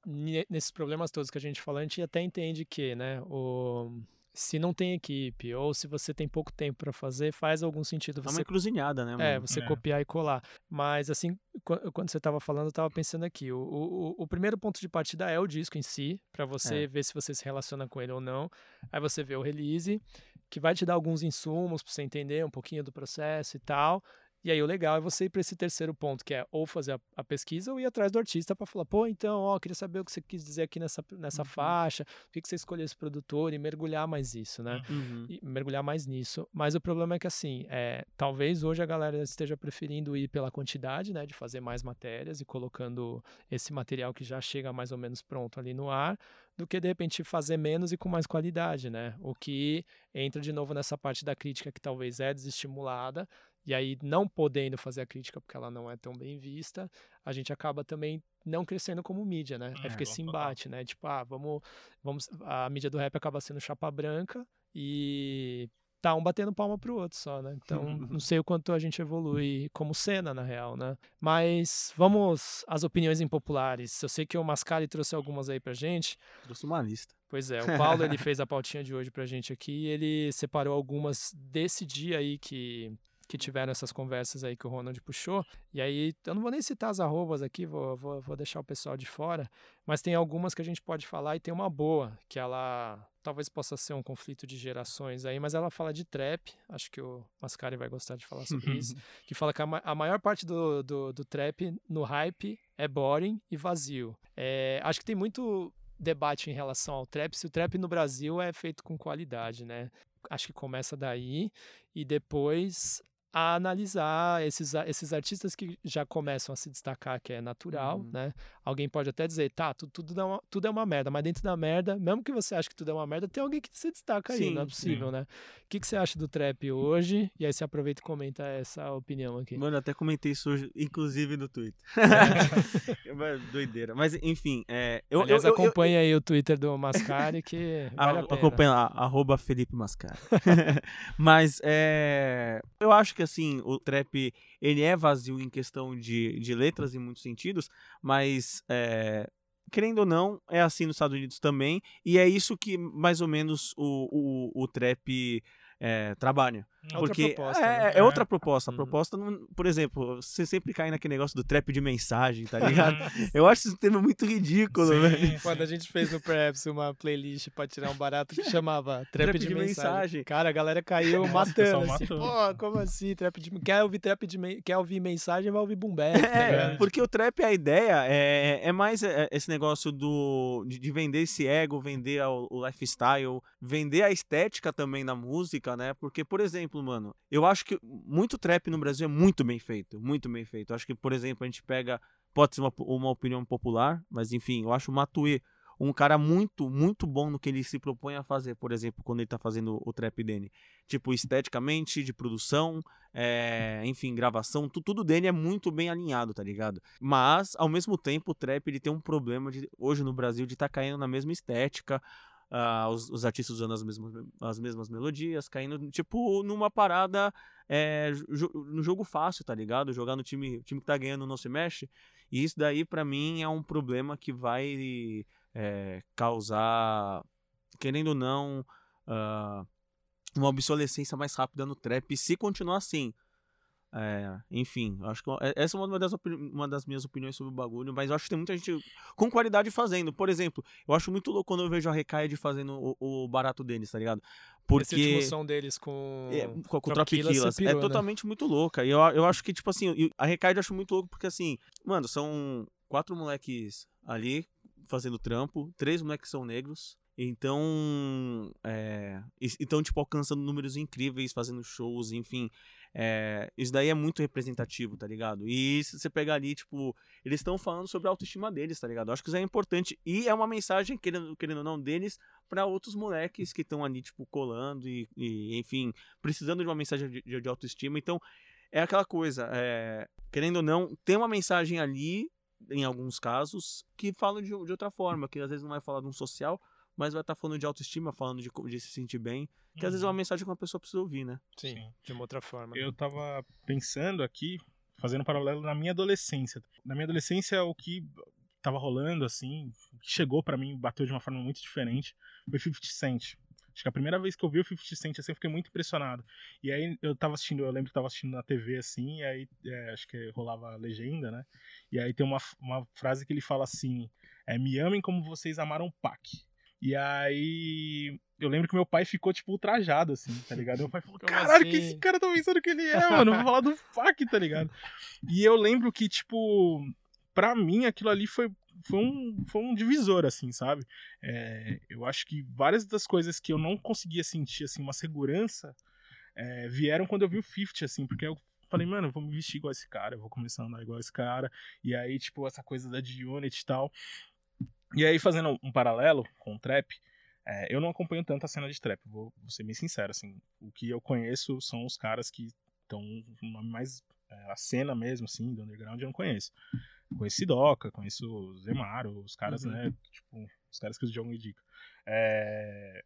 ne- nesses problemas todos que a gente falou, a gente até entende que, né, o, se não tem equipe ou se você tem pouco tempo para fazer, faz algum sentido É uma você encruzilhada, né, mano? É, você É. copiar e colar. Mas, assim, qu- quando você estava falando, eu estava pensando aqui. O, o, o primeiro ponto de partida é o disco em si, para você É. ver se você se relaciona com ele ou não. Aí você vê o release, que vai te dar alguns insumos para você entender um pouquinho do processo e tal. E aí o legal é você ir para esse terceiro ponto, que é ou fazer a, a pesquisa ou ir atrás do artista para falar, pô, então, ó, queria saber o que você quis dizer aqui nessa, nessa Uhum. faixa, por que, que você escolheu esse produtor e mergulhar mais isso, né? Uhum. mergulhar mais nisso. Mas o problema é que, assim, é, talvez hoje a galera esteja preferindo ir pela quantidade, né, de fazer mais matérias e colocando esse material que já chega mais ou menos pronto ali no ar, do que de repente fazer menos e com mais qualidade, né? O que entra de novo nessa parte da crítica que talvez é desestimulada. E aí, não podendo fazer a crítica porque ela não é tão bem vista, a gente acaba também não crescendo como mídia, né? Aí É, fica esse embate, né? Tipo, ah, vamos, vamos. A mídia do rap acaba sendo chapa branca e tá um batendo palma pro outro só, né? Então, não *laughs* sei o quanto a gente evolui como cena, na real, né? Mas vamos às opiniões impopulares. Eu sei que o Mascari trouxe algumas aí pra gente. Trouxe uma lista. Pois é, o *laughs* Paulo ele fez a pautinha de hoje pra gente aqui e ele separou algumas desse dia aí que, que tiveram essas conversas aí que o Ronald puxou. E aí, eu não vou nem citar as arrobas aqui, vou, vou, vou deixar o pessoal de fora, mas tem algumas que a gente pode falar e tem uma boa, que ela talvez possa ser um conflito de gerações aí, mas ela fala de trap, acho que o Mascari vai gostar de falar sobre isso, *laughs* que fala que a, ma- a maior parte do, do, do trap no hype é boring e vazio. É, acho que tem muito debate em relação ao trap, se o trap no Brasil é feito com qualidade, né? Acho que começa daí e depois a analisar esses, a- esses artistas que já começam a se destacar, que é natural, Uhum. né? Alguém pode até dizer, tá, tu- tudo, é uma, tudo é uma merda, mas dentro da merda, mesmo que você ache que tudo é uma merda, tem alguém que se destaca aí, não é possível, sim. né? O que, que você acha do trap hoje? E aí você aproveita e comenta essa opinião aqui. Mano, eu até comentei isso hoje, inclusive no Twitter. *laughs* Mas, Doideira. Mas, enfim, é, eu, Aliás, eu, eu, eu, acompanha aí o Twitter do Mascari, que vale a pena. acompanha lá, arroba Felipe Mascara. *laughs* Mas é, eu acho que assim, o trap ele é vazio em questão de, de letras em muitos sentidos, mas é, querendo ou não, é assim nos Estados Unidos também, e é isso que mais ou menos o, o, o trap é, trabalha. É outra Porque proposta, é, né? é outra proposta. A Uhum. proposta, não, por exemplo, você sempre cai naquele negócio do trap de mensagem, tá *laughs* ligado? eu acho esse tema muito ridículo, Sim, velho. Quando a gente fez no Preps uma playlist pra tirar um barato que *laughs* chamava Trap, de, mensagem. Cara, a galera caiu *laughs* Nossa, matando. Assim. Pô, como assim? Trap de... Quer ouvir trap de Quer ouvir mensagem, vai ouvir boom bap, tá É, porque o trap, a ideia é, é mais é, esse negócio do de, de vender esse ego, vender o, o lifestyle, vender a estética também da música, né? Porque, por exemplo, mano, eu acho que muito trap no Brasil é muito bem feito, muito bem feito. Eu acho que, por exemplo, a gente pega, pode ser uma, uma opinião popular, mas enfim, eu acho o Matuê um cara muito, muito bom no que ele se propõe a fazer, por exemplo, quando ele tá fazendo o trap dele. Tipo, esteticamente, de produção, é, enfim, gravação, tu- tudo dele é muito bem alinhado, tá ligado? Mas, ao mesmo tempo, o trap ele tem um problema de, hoje no Brasil de tá caindo na mesma estética. Uh, os, os, artistas usando as mesmas, as mesmas melodias, caindo, tipo, numa parada é, no jogo fácil, tá ligado? Jogar no time, o time que tá ganhando não se mexe. E isso daí, para mim, é um problema que vai é, causar, querendo ou não, uh, uma obsolescência mais rápida no trap, se continuar assim. É, enfim, acho que é, essa é uma das, uma das minhas opiniões sobre o bagulho, mas eu acho que tem muita gente com qualidade fazendo. Por exemplo, eu acho muito louco quando eu vejo a Recaide fazendo o, o barato deles, tá ligado? Porque. Essa emoção deles com. É, com, com Tropiquilas. É né? totalmente muito louca. E eu, eu acho que, tipo assim, a Recaide eu acho muito louco porque, assim, mano, são quatro moleques ali fazendo trampo, três moleques são negros. Então, é, então, tipo, alcançando números incríveis, fazendo shows, enfim. É, isso daí é muito representativo, tá ligado? E se você pegar ali, tipo, eles estão falando sobre a autoestima deles, tá ligado? Eu acho que isso é importante. E é uma mensagem, querendo, querendo ou não, deles para outros moleques que estão ali, tipo, colando e, e, enfim, precisando de uma mensagem de, de autoestima. Então, é aquela coisa, é, querendo ou não, tem uma mensagem ali, em alguns casos, que fala de, de outra forma, que às vezes não vai falar de um social, mas vai estar tá falando de autoestima, falando de, de se sentir bem, que uhum. às vezes é uma uhum. mensagem que uma pessoa precisa ouvir, né? Sim, Sim. de uma outra forma. Eu tava pensando aqui, fazendo um paralelo na minha adolescência. Na minha adolescência, o que tava rolando, assim, que chegou para mim, bateu de uma forma muito diferente, foi 50 Cent. Acho que a primeira vez que eu vi o 50 Cent, assim, eu fiquei muito impressionado. E aí eu tava assistindo, eu lembro que tava assistindo na TV, assim, e aí é, acho que rolava a legenda, né? E aí tem uma, uma frase que ele fala assim, é, me amem como vocês amaram Pac. E aí eu lembro que meu pai ficou, tipo, ultrajado, assim, tá ligado? Meu pai falou, caralho, assim? que esse cara tá pensando que ele é, mano? Vou falar do fuck, tá ligado? E eu lembro que, tipo, pra mim aquilo ali foi, foi, um, foi um divisor, assim, sabe? É, eu acho que várias das coisas que eu não conseguia sentir, assim, uma segurança, é, vieram quando eu vi o 50, assim, porque eu falei, mano, eu vou me vestir igual esse cara, eu vou começar a andar igual esse cara. E aí, tipo, essa coisa da G-Unit e tal. E aí, fazendo um paralelo com o trap, é, eu não acompanho tanto a cena de trap, vou, vou, ser bem sincero, assim, o que eu conheço são os caras que estão mais é, a cena mesmo, assim, do underground eu não conheço. Conheço Sidoca, conheço o Zemaro, os caras, uhum. né, tipo, os caras que jogam dica. É,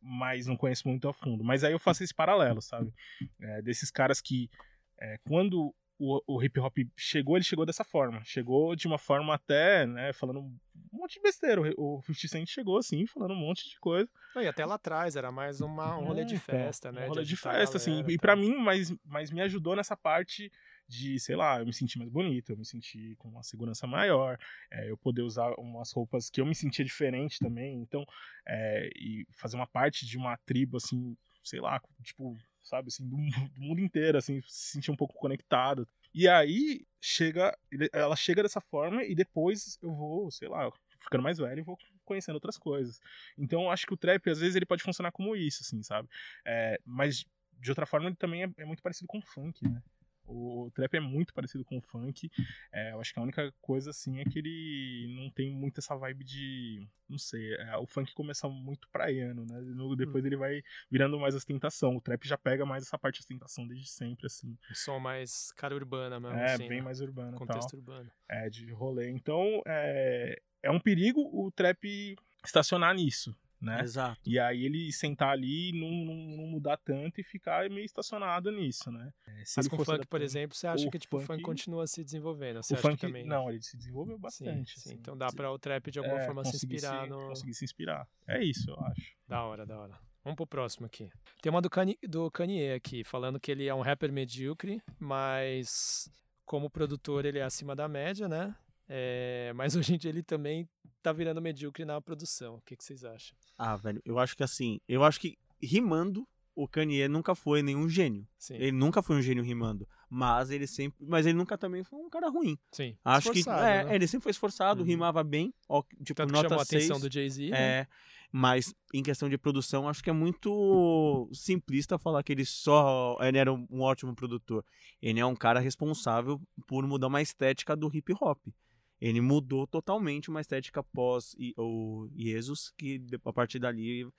mas não conheço muito a fundo. Mas aí eu faço esse paralelo, sabe? É, desses caras que, é, quando o, o hip hop chegou, ele chegou dessa forma. Chegou de uma forma até, né, falando um monte de besteira. O 50 Cent chegou assim, falando um monte de coisa. e até lá atrás era mais uma, um rolê é, de festa, né? Um rolê de, de festa, assim. E para mim, mas, mas me ajudou nessa parte de, sei lá, eu me sentir mais bonito, eu me sentir com uma segurança maior, é, eu poder usar umas roupas que eu me sentia diferente também. Então, é, e fazer uma parte de uma tribo, assim, sei lá, tipo, sabe, assim, do, do mundo inteiro, assim, se sentir um pouco conectado. E aí chega, ela chega dessa forma e depois eu vou, sei lá, ficando mais velho e vou conhecendo outras coisas. Então acho que o trap às vezes ele pode funcionar como isso, assim, sabe? É, mas de outra forma ele também é, é muito parecido com o funk, né? O trap é muito parecido com o funk. É, eu acho que a única coisa, assim, é que ele não tem muito essa vibe de. Não sei. É, o funk começa muito praiano, né? No, depois hum. ele vai virando mais ostentação. O trap já pega mais essa parte de ostentação desde sempre, assim. Som mais cara urbana mesmo. É, assim, bem né? mais urbano. Contexto tal. urbano. É, de rolê. Então, é, é um perigo o trap estacionar nisso né? Exato. E aí ele sentar ali e não, não, não, mudar tanto e ficar meio estacionado nisso, né? É, Mas com o funk, por exemplo, você acha que tipo, funk... o funk continua se desenvolvendo? Você o funk, também... não, ele se desenvolveu bastante. Sim, sim. Assim. Então dá para o trap de alguma é, forma se inspirar se, no... Conseguir se inspirar. É isso, eu acho. Da hora, da hora. Vamos pro próximo aqui. Tem uma do, Kanye, do Kanye aqui, falando que ele é um rapper medíocre, mas como produtor ele é acima da média, né? É, mas *laughs* hoje em dia ele também tá virando medíocre na produção. O que, que vocês acham? Ah, velho, eu acho que assim, eu acho que rimando, o Kanye nunca foi nenhum gênio. Sim. Ele nunca foi um gênio rimando. Mas ele sempre. Mas ele nunca também foi um cara ruim. Sim. Acho que. É, né? ele sempre foi esforçado, uhum. rimava bem. Ó, tipo, Tanto nota chamou 6, a atenção do Jay-Z. Né? É. Né? Mas em questão de produção, acho que é muito simplista falar que ele só ele era um ótimo produtor. Ele é um cara responsável por mudar uma estética do hip hop ele mudou totalmente uma estética pós o Jesus, que a partir dali uh,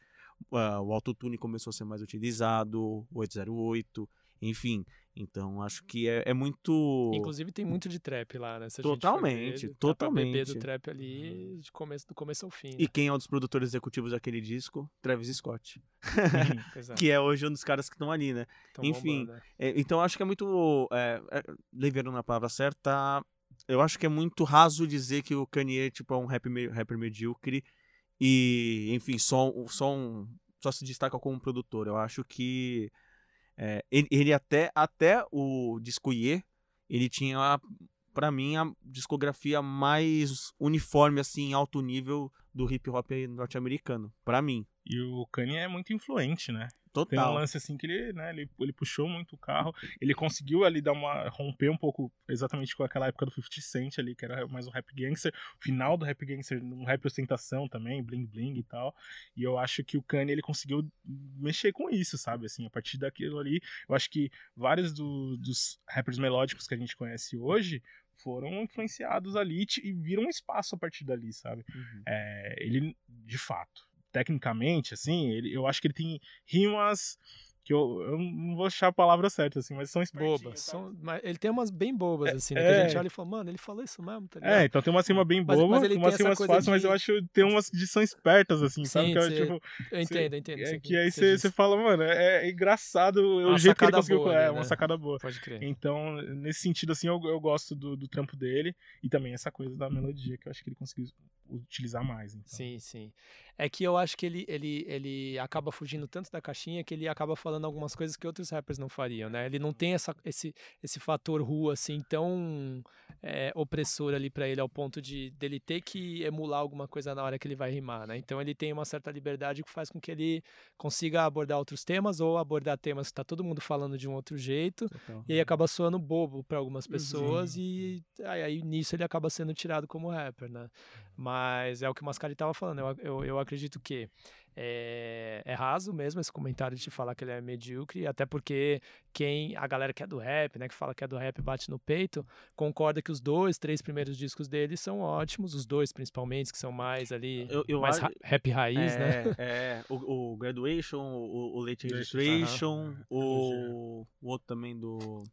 o autotune começou a ser mais utilizado, 808, enfim. Então acho que é, é muito. Inclusive tem muito de trap lá, né? Se totalmente, ver, totalmente. Beber do trap ali de começo, do começo ao fim. E né? quem é um dos produtores executivos daquele disco? Travis Scott. *laughs* É, que é hoje um dos caras que estão ali, né? tão enfim, bombando, né? É, então acho que é muito. É, é, na palavra certa, eu acho que é muito raso dizer que o Kanye tipo, é um rap rapper medíocre e, enfim, só, só, um, só se destaca como produtor. Eu acho que é, ele, ele até, até o disco Ye, ele tinha, pra mim, a discografia mais uniforme, assim, em alto nível do hip hop norte-americano. Pra mim. E o Kanye é muito influente, né? Tem um Total. lance assim que ele, né, ele, ele puxou muito o carro. Ele conseguiu ali dar uma. romper um pouco exatamente com aquela época do 50 Cent ali, que era mais um rap gangster. Final do rap gangster, um rap ostentação também, bling bling e tal. E eu acho que o Kanye ele conseguiu mexer com isso, sabe? Assim, a partir daquilo ali, eu acho que vários do- dos rappers melódicos que a gente conhece hoje foram influenciados ali e viram um espaço a partir dali, sabe? Uhum. É, ele, de fato, tecnicamente, assim, ele, eu acho que ele tem rimas que eu, eu não vou achar a palavra certa, assim, mas são Bobas. sabe? São, mas ele tem umas bem bobas, assim, né? Que é. a gente olha e fala, mano, ele falou isso mesmo, tá ligado? É, então tem uma rima bem Mas- boba, mas tem umas rimas fáceis, mas eu acho que tem umas que são espertas, assim, sabe? Sim, Que, é, cê- tipo, eu entendo, eu entendo. é isso que aí você fala, mano, é, é engraçado o Uma jeito que ele conseguiu. boa é, ali, uma né? sacada boa. Pode crer. Então, nesse sentido, assim, eu, eu gosto do, do trampo dele e também essa coisa da melodia que eu acho que ele conseguiu utilizar mais. Então. Sim, sim. É que eu acho que ele, ele, ele acaba fugindo tanto da caixinha que ele acaba falando algumas coisas que outros rappers não fariam, né? Ele não tem essa, esse, esse fator rua, assim, tão é, opressor ali pra ele, ao ponto de dele ter que emular alguma coisa na hora que ele vai rimar, né? Então ele tem uma certa liberdade que faz com que ele consiga abordar outros temas ou abordar temas que tá todo mundo falando de um outro jeito e aí acaba soando bobo pra algumas pessoas e aí, aí nisso ele acaba sendo tirado como rapper, né? Mas é o que o Mascari tava falando. Eu, eu, eu acredito que é, é raso mesmo esse comentário de falar que ele é medíocre, até porque quem a galera que é do rap, né, que fala que é do rap bate no peito, concorda que os dois, três primeiros discos dele são ótimos, os dois principalmente que são mais ali Eu, eu mais acho- ra- rap raiz, é, né? É, o, o Graduation, o, o Late Registration, o, o outro também do.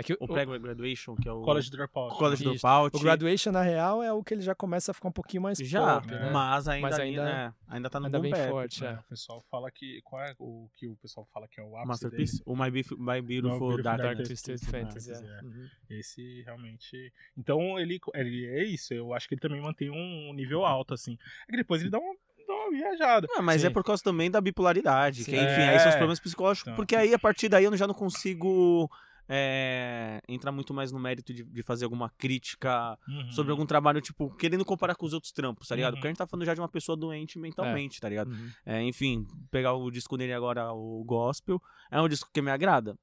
É que o, O Pré-Graduation, que é o. College Dropout. College Isso. Dropout. o Graduation na real é o que ele já começa a ficar um pouquinho mais Já, pop, né? né? mas ainda, Mas ali, ainda- né, ainda tá no ainda bem forte, É, é. o pessoal fala que. Qual é o que o pessoal fala que é o ápice Masterpiece. dele? O My, Beef, My Beautiful Beautiful Dark, Dark Twisted Fantasy, Fantasy, é. é. Uhum. Esse realmente. Então ele, ele é isso. Eu acho que ele também mantém um nível alto, assim. É que depois ele dá uma, dá uma viajada. Ah, mas é Sim. por causa também da bipolaridade. Sim. Que, enfim, É. aí são os problemas psicológicos. Então. Porque aí, a partir daí, eu já não consigo é, entrar muito mais no mérito de, de fazer alguma crítica Uhum. sobre algum trabalho, tipo, querendo comparar com os outros trampos, tá ligado? Uhum. Porque a gente tá falando já de uma pessoa doente mentalmente, tá ligado? Uhum. É, enfim, pegar o disco dele agora, o Gospel, é um disco que me agrada?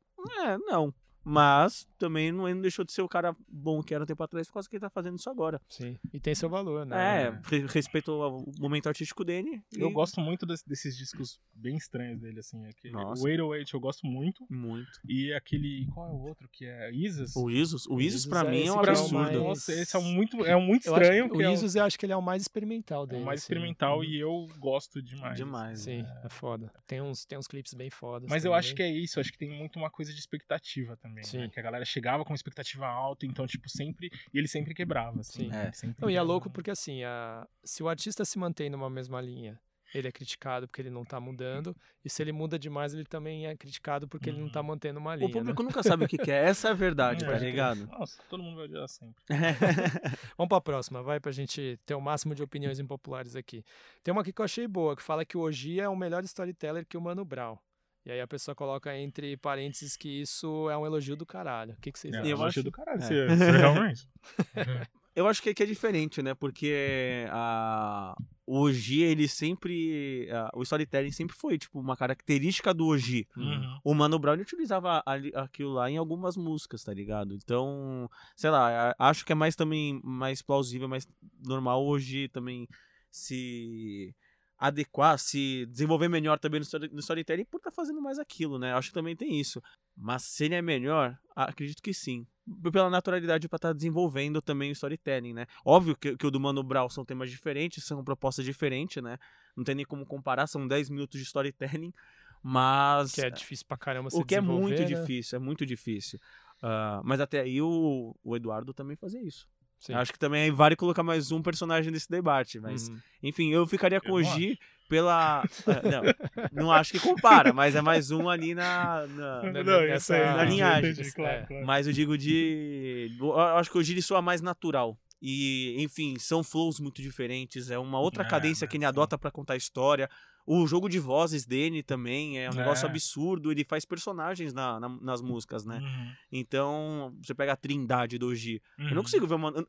É, não. Mas também não, ele não deixou de ser o cara bom que era um tempo atrás por causa que ele tá fazendo isso agora. Sim. E tem seu valor, né? É, re- respeito ao momento artístico dele. Eu e- gosto muito des- desses discos bem estranhos dele, assim. Aquele, Nossa. o 808 eu gosto muito. Muito. E aquele. Qual é o outro? Que é Isis? O Isus, o Isus Isus pra é mim é um absurdo. mais- Nossa, esse é muito, é muito Eu acho- estranho. o é Isus eu acho que ele é o mais experimental o dele. mais assim. experimental Uhum. e eu gosto demais. Demais. Sim, é foda. Tem uns, tem uns clipes bem fodas. Mas eu também. acho que é isso, eu acho que tem muito uma coisa de expectativa também, Sim. né? Que a galera chegava com expectativa alta, então, tipo, sempre. E ele sempre quebrava, assim. Sim. né? É. Sempre Não, e é louco porque assim, a... se o artista se mantém numa mesma linha, ele é criticado porque ele não tá mudando, e se ele muda demais, ele também é criticado porque ele não tá Uhum. mantendo uma linha. O público né? nunca sabe o que, que é. Essa é a *laughs* verdade, É. tá ligado? Nossa, todo mundo vai odiar sempre. *laughs* *laughs* Vamos pra próxima, vai pra gente ter o máximo de opiniões impopulares aqui. Tem uma aqui que eu achei boa, que fala que o Oji é o melhor storyteller que o Mano Brown. E aí a pessoa coloca entre parênteses que isso é um elogio do caralho. O que, que vocês É, acham? eu eu acho- do caralho, é. você, você realmente. *laughs* Eu acho que aqui é diferente, né? Porque a... o Oji, ele sempre. a- O storytelling sempre foi, tipo, uma característica do Oji. Uhum. O Mano Brown utilizava aquilo lá em algumas músicas, tá ligado? Então, sei lá, a- acho que é mais também mais plausível, mais normal hoje também se adequar, se desenvolver melhor também no, story- no storytelling por estar fazendo mais aquilo, né? Acho que também tem isso. Mas se ele é melhor, acredito que sim. Pela naturalidade pra estar desenvolvendo também o storytelling, né? Óbvio que, que o do Mano Brown são temas diferentes, são propostas diferentes, né? Não tem nem como comparar, são 10 minutos de storytelling. *laughs* Mas. Que é difícil pra caramba se O que é muito né? difícil, é muito difícil. Uh, mas até aí o, o Eduardo também fazia isso. Sim. Acho que também vale colocar mais um personagem nesse debate. Mas, uhum. enfim, eu ficaria com eu o Gi pela. *laughs* não, não acho que compara, mas é mais um ali na. na, *laughs* não, nessa, na linhagem. Entendi, claro, é. claro. Mas eu digo de. Eu acho que o Gi soa mais natural. E, enfim, são flows muito diferentes. É uma outra é, cadência que ele adota para contar a história. O jogo de vozes dele também é um é. negócio absurdo. Ele faz personagens na, na nas músicas, né? Uhum. Então, você pega a trindade do G. Uhum. Eu não uhum. consigo ver o Mano...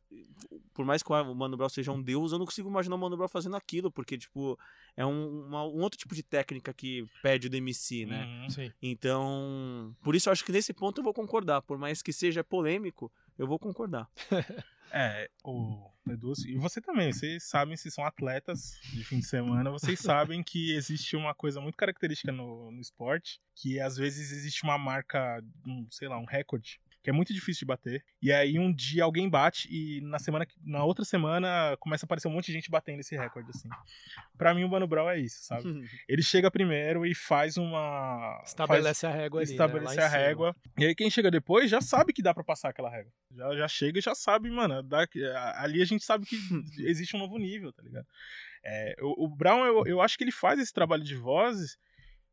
Por mais que o Mano Brown seja um deus, eu não consigo imaginar o Mano Brown fazendo aquilo. Porque, tipo, é um, uma, um outro tipo de técnica que pede do MC, né? Uhum. Então, por isso eu acho que nesse ponto eu vou concordar. Por mais que seja polêmico, eu vou concordar. É, o Edu, e você também, vocês sabem se são atletas de fim de semana, vocês *laughs* sabem que existe uma coisa muito característica no, no esporte, que às vezes existe uma marca, um, sei lá, um recorde que é muito difícil de bater. E aí um dia alguém bate e na semana na outra semana começa a aparecer um monte de gente batendo esse recorde assim. Para mim o Mano Brown é isso, sabe? *laughs* Ele chega primeiro e faz uma estabelece faz, a régua ali, estabelece né? a régua. E aí quem chega depois já sabe que dá para passar aquela régua. Já, já chega e já sabe, mano, dá, ali a gente sabe que *laughs* existe um novo nível, tá ligado? É, o, o Brown eu, eu acho que ele faz esse trabalho de vozes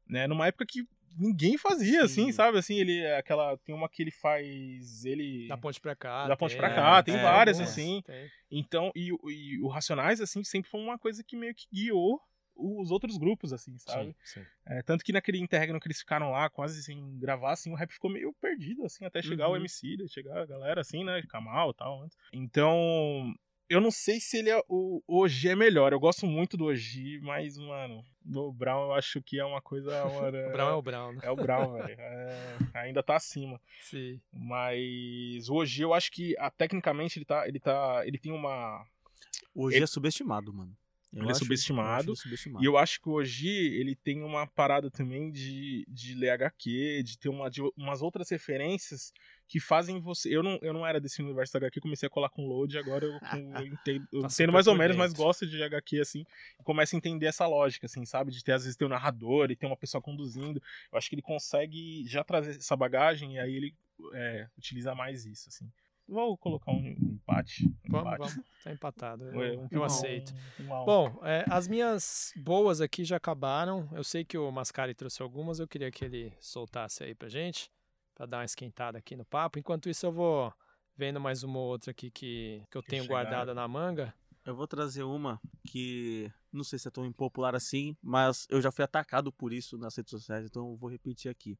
né, numa época que ninguém fazia, assim, Sim. assim, sabe? Assim, ele, aquela, tem uma que ele faz, ele... Da ponte pra cá. Da ponte tem, pra cá, tem é, várias, é, assim. Tem. Então, e, e, o Racionais, assim, sempre foi uma coisa que meio que guiou os outros grupos, assim, sabe? Sim, sim. É, tanto que naquele interregno que eles ficaram lá, quase sem gravar, assim, o rap ficou meio perdido, assim, até chegar uhum. o MC, chegar a galera, assim, né, Kamal e tal. Então, eu não sei se ele é o Oji é melhor. Eu gosto muito do Oji, mas, mano, o Brown eu acho que é uma coisa. Mano, *laughs* o Brown é o Brown, né? É o Brown, velho. É, ainda tá acima. Sim. Mas o Oji, eu acho que a, ah, tecnicamente ele tá. Ele tá. Ele tem uma. O Oji ele... é subestimado, mano. Eu ele é subestimado, eu subestimado. E eu acho que o Oji, ele tem uma parada também de, de ler HQ, de ter uma, de umas outras referências que fazem você. Eu não, eu não era desse universo da HQ, comecei a colar com load, agora eu, eu *laughs* entendo, eu entendo mais ou menos, mas gosto de HQ, assim, e começo a entender essa lógica, assim, sabe? De ter, às vezes, ter um narrador e ter uma pessoa conduzindo. Eu acho que ele consegue já trazer essa bagagem e aí ele é, utiliza mais isso, assim. Vou colocar um empate. Um vamos, empate. vamos. Tá empatado. Eu, um, eu aceito. Um, um Bom, é, as minhas boas aqui já acabaram. Eu sei que o Mascari trouxe algumas, eu queria que ele soltasse aí pra gente para dar uma esquentada aqui no papo. Enquanto isso, eu vou vendo mais uma ou outra aqui que, que eu tenho guardada na manga. Eu vou trazer uma que não sei se é tão impopular assim, mas eu já fui atacado por isso nas redes sociais, então eu vou repetir aqui.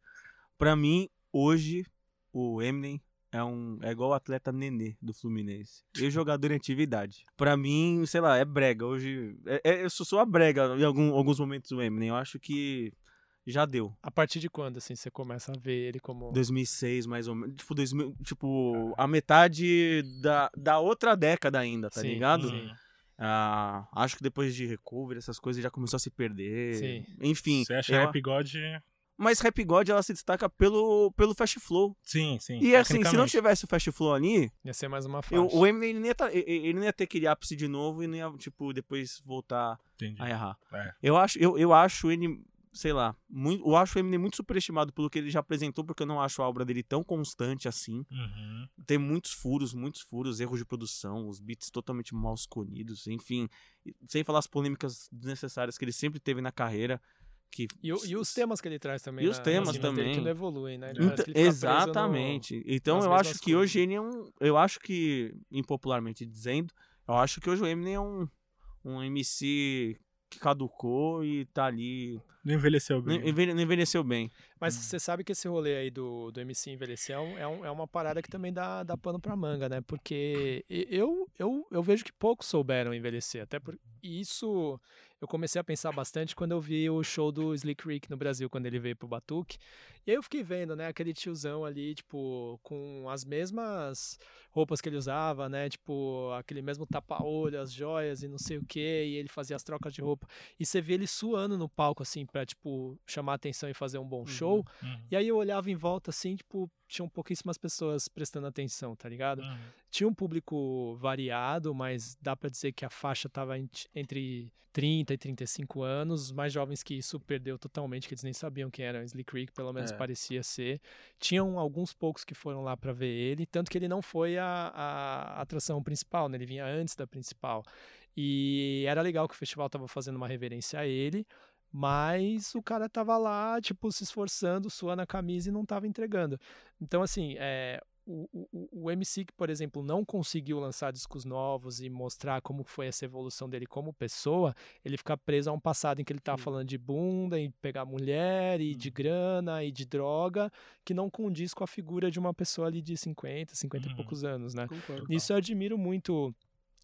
Para mim, hoje, o Eminem é, um, é igual o atleta Nenê do Fluminense. E jogador em atividade. Para mim, sei lá, é brega. Hoje. É, é, eu sou a brega em algum, alguns momentos do Eminem. Eu acho que já deu. A partir de quando, assim, você começa a ver ele como... 2006, mais ou menos. Tipo, 2000, tipo a metade da, da outra década ainda, tá sim, ligado? Sim. Ah, acho que depois de Recovery, essas coisas já começou a se perder. Sim. Enfim. Você acha eu... Rap God... Mas Rap God, ela se destaca pelo, pelo Fast Flow. Sim, sim. E assim, se não tivesse o Fast Flow ali... Ia ser mais uma faixa. Eu, o Eminem não ia, tá, ele não ia ter aquele ápice de novo e não ia, tipo, depois voltar Entendi. a errar. É. Eu, acho, eu, eu acho ele sei lá, muito, eu acho o Eminem muito superestimado pelo que ele já apresentou, porque eu não acho a obra dele tão constante assim. Uhum. Tem muitos furos, muitos furos, erros de produção, os beats totalmente mal escolhidos, enfim, sem falar as polêmicas desnecessárias que ele sempre teve na carreira. Que... E, e os temas que ele traz também. E os temas também. que não evoluem, né? exatamente. No, então eu acho que coisas. hoje ele é um. Eu acho que, impopularmente dizendo, eu acho que hoje o Eminem é um, um MC que caducou e tá ali. Não envelheceu bem. Não, envelheceu bem. Mas hum. você sabe que esse rolê aí do, do MC envelhecer é, um, é uma parada que também dá, dá pano pra manga, né? Porque eu, eu, eu vejo que poucos souberam envelhecer. Até por isso eu comecei a pensar bastante quando eu vi o show do Slick Rick no Brasil, quando ele veio pro Batuque. E aí eu fiquei vendo, né, aquele tiozão ali, tipo, com as mesmas roupas que ele usava, né, tipo, aquele mesmo tapa-olho, as joias e não sei o que, e ele fazia as trocas de roupa. E você vê ele suando no palco, assim, pra, tipo, chamar atenção e fazer um bom uhum, show. Uhum. E aí eu olhava em volta, assim, tipo, tinham pouquíssimas pessoas prestando atenção, tá ligado? Uhum. Tinha um público variado, mas dá para dizer que a faixa estava entre 30 e 35 anos. Os mais jovens que isso perdeu totalmente, que eles nem sabiam quem era Slick Creek, pelo menos é. parecia ser. Tinham alguns poucos que foram lá para ver ele, tanto que ele não foi a, a atração principal, né? ele vinha antes da principal. E era legal que o festival estava fazendo uma reverência a ele, mas o cara tava lá, tipo, se esforçando, suando a camisa e não tava entregando. Então, assim, é, o, o, o MC que, por exemplo, não conseguiu lançar discos novos e mostrar como foi essa evolução dele como pessoa, ele fica preso a um passado em que ele tá Sim. falando de bunda, e pegar mulher, e hum. de uhum. grana, e de droga, que não condiz com a figura de uma pessoa ali de 50, 50 hum. e uhum. poucos anos, né? Concordo. Nisso eu admiro muito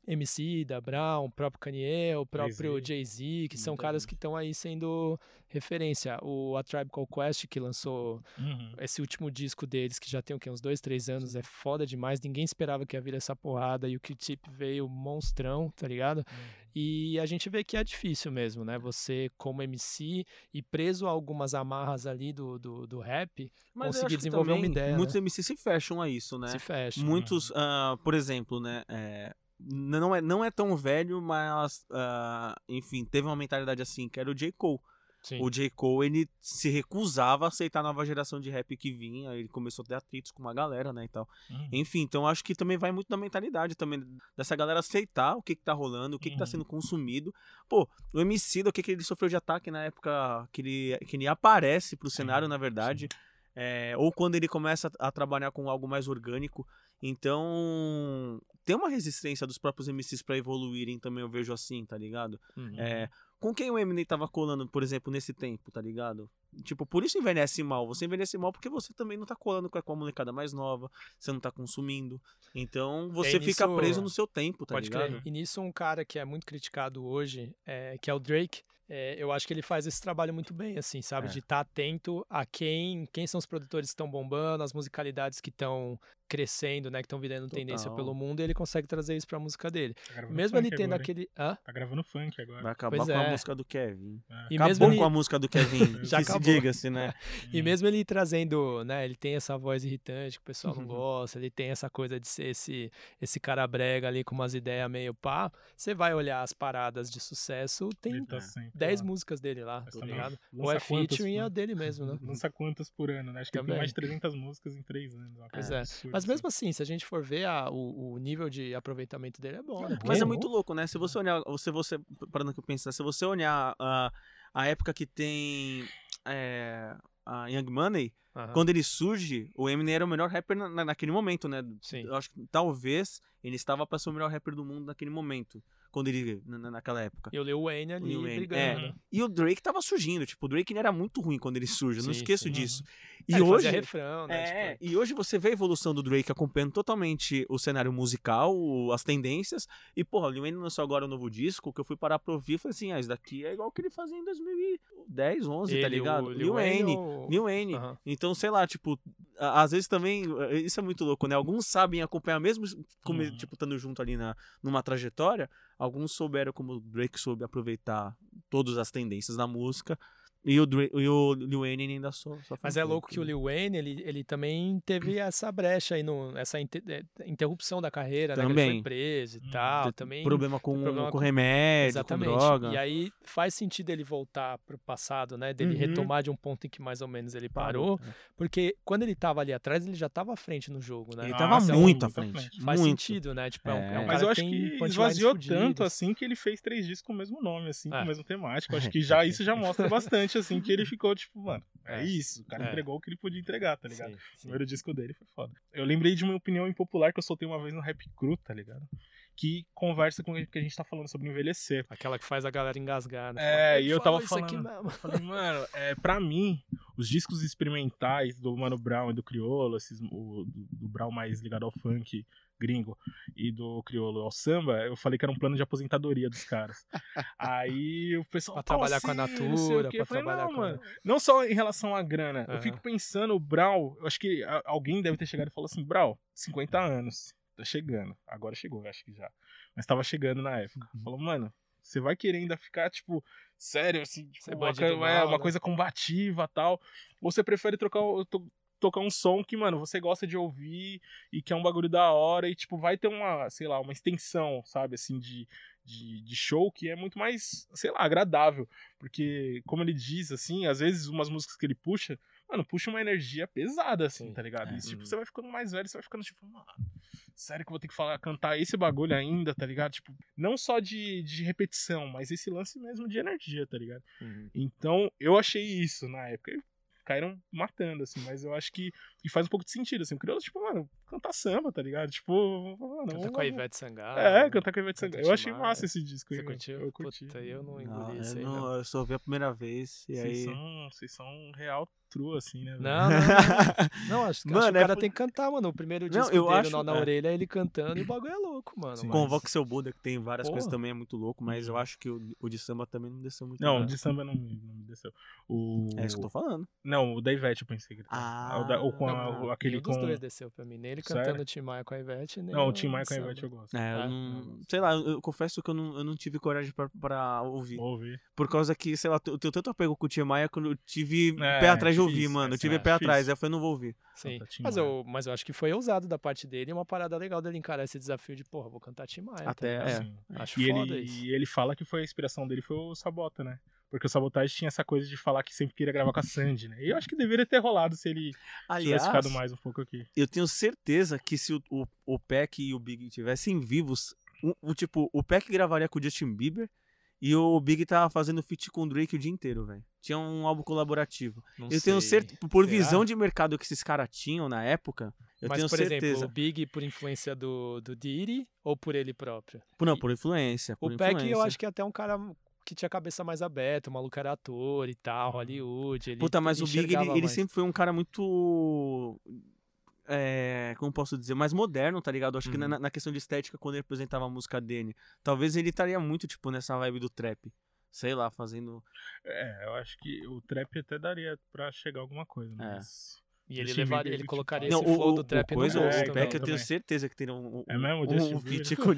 MC, da Brown, o próprio Kanye, o próprio Jay-Z, que são caras que estão aí sendo referência. O A Tribe Called Quest, que lançou uhum. esse último disco deles, que já tem o quê? uns dois, três anos, é foda demais. Ninguém esperava que ia vir essa porrada e o Q-Tip veio monstrão, tá ligado? Uhum. E a gente vê que é difícil mesmo, né? Você, como MC, e preso a algumas amarras ali do, do, do rap, Mas conseguir desenvolver uma ideia. Muitos né? MCs se fecham a isso, né? Se fecham. Muitos, uh, por exemplo, né? É não é, não é tão velho, mas, uh, enfim, teve uma mentalidade assim, que era o J. Cole. Sim. O J. Cole, ele se recusava a aceitar a nova geração de rap que vinha, ele começou a ter atritos com uma galera, né, e tal. Uhum. Enfim, então acho que também vai muito da mentalidade também, dessa galera aceitar o que que tá rolando, o que uhum. que tá uhum. sendo consumido. Pô, o MC, o que que ele sofreu de ataque na época que ele, que ele aparece pro cenário, na verdade, é, ou quando ele começa a trabalhar com algo mais orgânico, então, tem uma resistência dos próprios MCs para evoluírem também, eu vejo assim, tá ligado? Uhum. É, com quem o Eminem tava colando, por exemplo, nesse tempo, tá ligado? Tipo, por isso envelhece mal. Você envelhece mal porque você também não tá colando com a molecada mais nova, você não tá consumindo. Então, você é, fica preso no seu tempo, tá pode ligado? Crer. E nisso, um cara que é muito criticado hoje, é, que é o Drake, é, eu acho que ele faz esse trabalho muito bem, assim, sabe? É. De estar tá atento a quem, quem são os produtores que estão bombando, as musicalidades que estão crescendo, né? Que estão virando Total. tendência pelo mundo, e ele consegue trazer isso pra música dele. Tá mesmo ele tendo agora, aquele. Hã? Tá gravando funk agora. Vai acabar pois com é. a música do Kevin. É. E Acabou mesmo ele... com a música do Kevin. *laughs* *laughs* Já que se diga-se, né? *laughs* e mesmo ele trazendo, né? Ele tem essa voz irritante que o pessoal não gosta, ele tem essa coisa de ser esse, esse cara brega ali com umas ideias meio pá. Você vai olhar as paradas de sucesso, tem tá 10 músicas dele lá, tá ligado? Ou é featuring e é dele mesmo, né? Lança quantas por ano, né? Acho que Também. tem mais de 300 músicas em 3 anos. Pois é. Mas mesmo assim, se a gente for ver, a, o, o, nível de aproveitamento dele é bom, né? Mas é muito louco, né? Se você olhar, se você, parando que eu penso, se você olhar a, a época que tem é, a Young Money, uhum. quando ele surge, o Eminem era o melhor rapper na, naquele momento, né? Sim. Eu acho que talvez ele estava para ser o melhor rapper do mundo naquele momento quando ele na, naquela época. E o Lil Wayne ali Lil Wayne. brigando. É. E o Drake tava surgindo, tipo, o Drake era muito ruim quando ele surge, eu não sim, esqueço sim. disso. E é, hoje refrão, né? É, tipo... e hoje você vê a evolução do Drake acompanhando totalmente o cenário musical, as tendências. E porra, o Lil Wayne lançou agora um novo disco que eu fui parar pra ouvir e falei assim: "Ah, isso daqui é igual o que ele fazia em 2010, 11, tá ele, tá ligado?" O Lil Wayne, Lil Wayne. Uhum. Então, sei lá, tipo, às vezes também, isso é muito louco, né? Alguns sabem acompanhar mesmo como, uhum. tipo, estando junto ali na numa trajetória, alguns souberam como o Drake soube aproveitar todas as tendências da música e o, e o Lil Wayne ainda só, só Mas é louco que o Lil Wayne, ele, ele também teve essa brecha aí, no, essa inter, é, interrupção da carreira, também. né? Ele foi preso e hum, tal, também... Problema com, problema com, com remédio, Exatamente. com droga. E aí faz sentido ele voltar pro passado, né? Dele uhum. retomar de um ponto em que mais ou menos ele parou, é. porque quando ele tava ali atrás, ele já tava à frente no jogo, né? Ele tava Nossa, muito à frente. Faz muito. sentido, né? Tipo, é. um, é um Mas eu acho que, que esvaziou tanto, assim, que ele fez três discos com o mesmo nome, assim, com o é. mesmo temático. Acho que já *laughs* isso já mostra bastante, assim, que ele ficou tipo, mano, é, é isso. O cara é. entregou o que ele podia entregar, tá ligado? Sim, sim. O primeiro disco dele foi foda. Eu lembrei de uma opinião impopular que eu soltei uma vez no Rap Cru, tá ligado? Que conversa com o que a gente tá falando sobre envelhecer. Aquela que faz a galera engasgar, né? É, e eu tava falando. Eu falei, mano, é, pra mim, os discos experimentais do Mano Brown e do Criolo, esses, o, do, do Brown mais ligado ao funk gringo e do crioulo ao samba, eu falei que era um plano de aposentadoria dos caras. *laughs* Aí o pessoal. Pra trabalhar assim, com a natura, pra falei, trabalhar não, com. Mano, não só em relação à grana. Uhum. Eu fico pensando, o Brau, eu acho que alguém deve ter chegado e falou assim: Brau, 50 anos, tá chegando. Agora chegou, acho que já. Mas tava chegando na época. Uhum. Falou, mano, você vai querer ainda ficar, tipo, sério, assim, tipo, uma, é, uma coisa combativa tal. Ou você prefere trocar, tocar um som que, mano, você gosta de ouvir e que é um bagulho da hora e, tipo, vai ter uma, sei lá, uma extensão, sabe, assim, de, de, de, show que é muito mais, sei lá, agradável. Porque, como ele diz, assim, às vezes umas músicas que ele puxa, mano, puxa uma energia pesada, assim, Sim, tá ligado? É. E, tipo, uhum. você vai ficando mais velho, você vai ficando, tipo, mano, sério que eu vou ter que falar, cantar esse bagulho ainda, tá ligado? Tipo, não só de, de repetição, mas esse lance mesmo de energia, tá ligado? Uhum. Então, eu achei isso na época caíram matando, assim, mas eu acho que, que faz um pouco de sentido, assim. O crioulo, tipo, mano, cantar samba, tá ligado? Tipo, mano, cantar com a Ivete Sangalo. É, cantar com a Ivete Sangalo. Eu achei massa esse disco aí. Você curtiu? Eu curti. Puta, eu não engoli não, isso aí. Não, eu só ouvi a primeira vez e vocês aí... São, vocês são real true, assim, né? Não, não, não. não *laughs* acho, mano, acho que o é cara tem que cantar, mano. O primeiro disco não, eu dele, acho, na, é. orelha, é ele cantando e o bagulho é louco, mano. Mas... Convoque seu Buda, que tem várias Porra. coisas também, é muito louco, mas eu acho que o, o de samba também não desceu muito. Não, o de samba não, não me desceu. O... É isso que eu tô falando. Não, o da Ivete eu pensei que ele Ah, da, ou com a, não, aquele com... dos dois desceu pra mim. Nele Sério? cantando o Tim Maia com a Ivete. Não, o Tim Maia com a Ivete eu gosto. É, eu ah, não... Sei lá, eu, confesso que eu não, eu não tive coragem pra, pra ouvir. Ouvir. Por causa que, sei lá, eu tenho tanto apego com o Tim Maia quando eu tive é, pé atrás de ouvir, mano. Eu tive é, pé atrás, aí eu falei, não vou ouvir. Sim, mas eu, mas eu acho que foi ousado da parte dele e uma parada legal dele encarar esse desafio de, porra, vou cantar Tim Maia. Até, tá é. Acho e foda ele, isso. E ele fala que foi a inspiração dele foi o Sabota, né? Porque o Sabotage tinha essa coisa de falar que sempre queria gravar com a Sandy, né? E eu acho que deveria ter rolado se ele Aliás, tivesse ficado mais um pouco aqui. Eu tenho certeza que se o, o, o Peck e o Big tivessem vivos, o, o, tipo, o Peck gravaria com o Justin Bieber e o Big tava fazendo feat com o Drake o dia inteiro, velho. Tinha um álbum colaborativo. Não eu sei. tenho certeza, por Será? visão de mercado que esses caras tinham na época, eu Mas, tenho por certeza. exemplo, o Big por influência do, do Diddy ou por ele próprio? Por, não, por influência. Por o. Peck eu acho que é até um cara que tinha a cabeça mais aberta, o maluco era ator e tal, Hollywood. Ele, Puta, mas o Big, ele, ele sempre foi um cara muito é, como posso dizer, mais moderno, tá ligado? Acho uhum. que na, na, questão de estética, quando ele apresentava a música dele, talvez ele estaria muito, tipo, nessa vibe do trap. Sei lá, fazendo. É, eu acho que o trap até daria pra chegar alguma coisa, é. mas. É. E ele levaria, ele colocaria não, esse flow o, do trap o coisa, no é, O Beck eu tenho certeza que teria um, um, é mesmo, um, um feat com o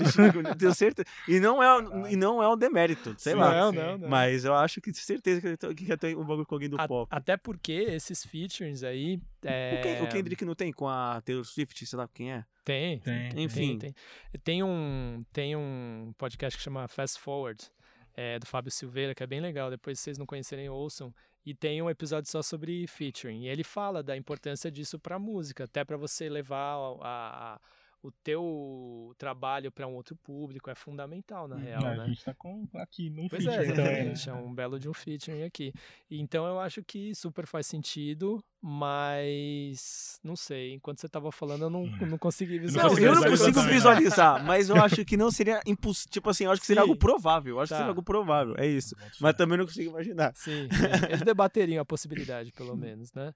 tenho certeza. E não é, *laughs* e não é um demérito, sei sim, lá. Não, não, não. Mas eu acho que certeza que quer ter um bagulho com alguém do a, pop. Até porque esses features aí. É... O, Kendrick não tem com a Taylor Swift, sei lá quem é? Tem. tem. Enfim. Tem, tem. tem, um, tem um podcast que chama Fast Forward. É, do Fábio Silveira, que é bem legal. Depois, se vocês não conhecerem, ouçam e tem um episódio só sobre featuring. E ele fala da importância disso para música, até para você levar a, a, o teu trabalho para um outro público é fundamental na real, é, né? A gente tá com aqui num pois featuring. É, exatamente, é um belo de um featuring aqui. Então eu acho que super faz sentido, mas não sei, enquanto você tava falando eu não, hum. não consegui visualizar. Não, eu não consigo visualizar, mas eu acho que não seria impossível, tipo assim, eu acho que seria Sim. algo provável, eu acho tá. que seria algo provável, é isso. Mas também não consigo imaginar. Sim, eles debateriam a possibilidade, pelo *laughs* menos, né?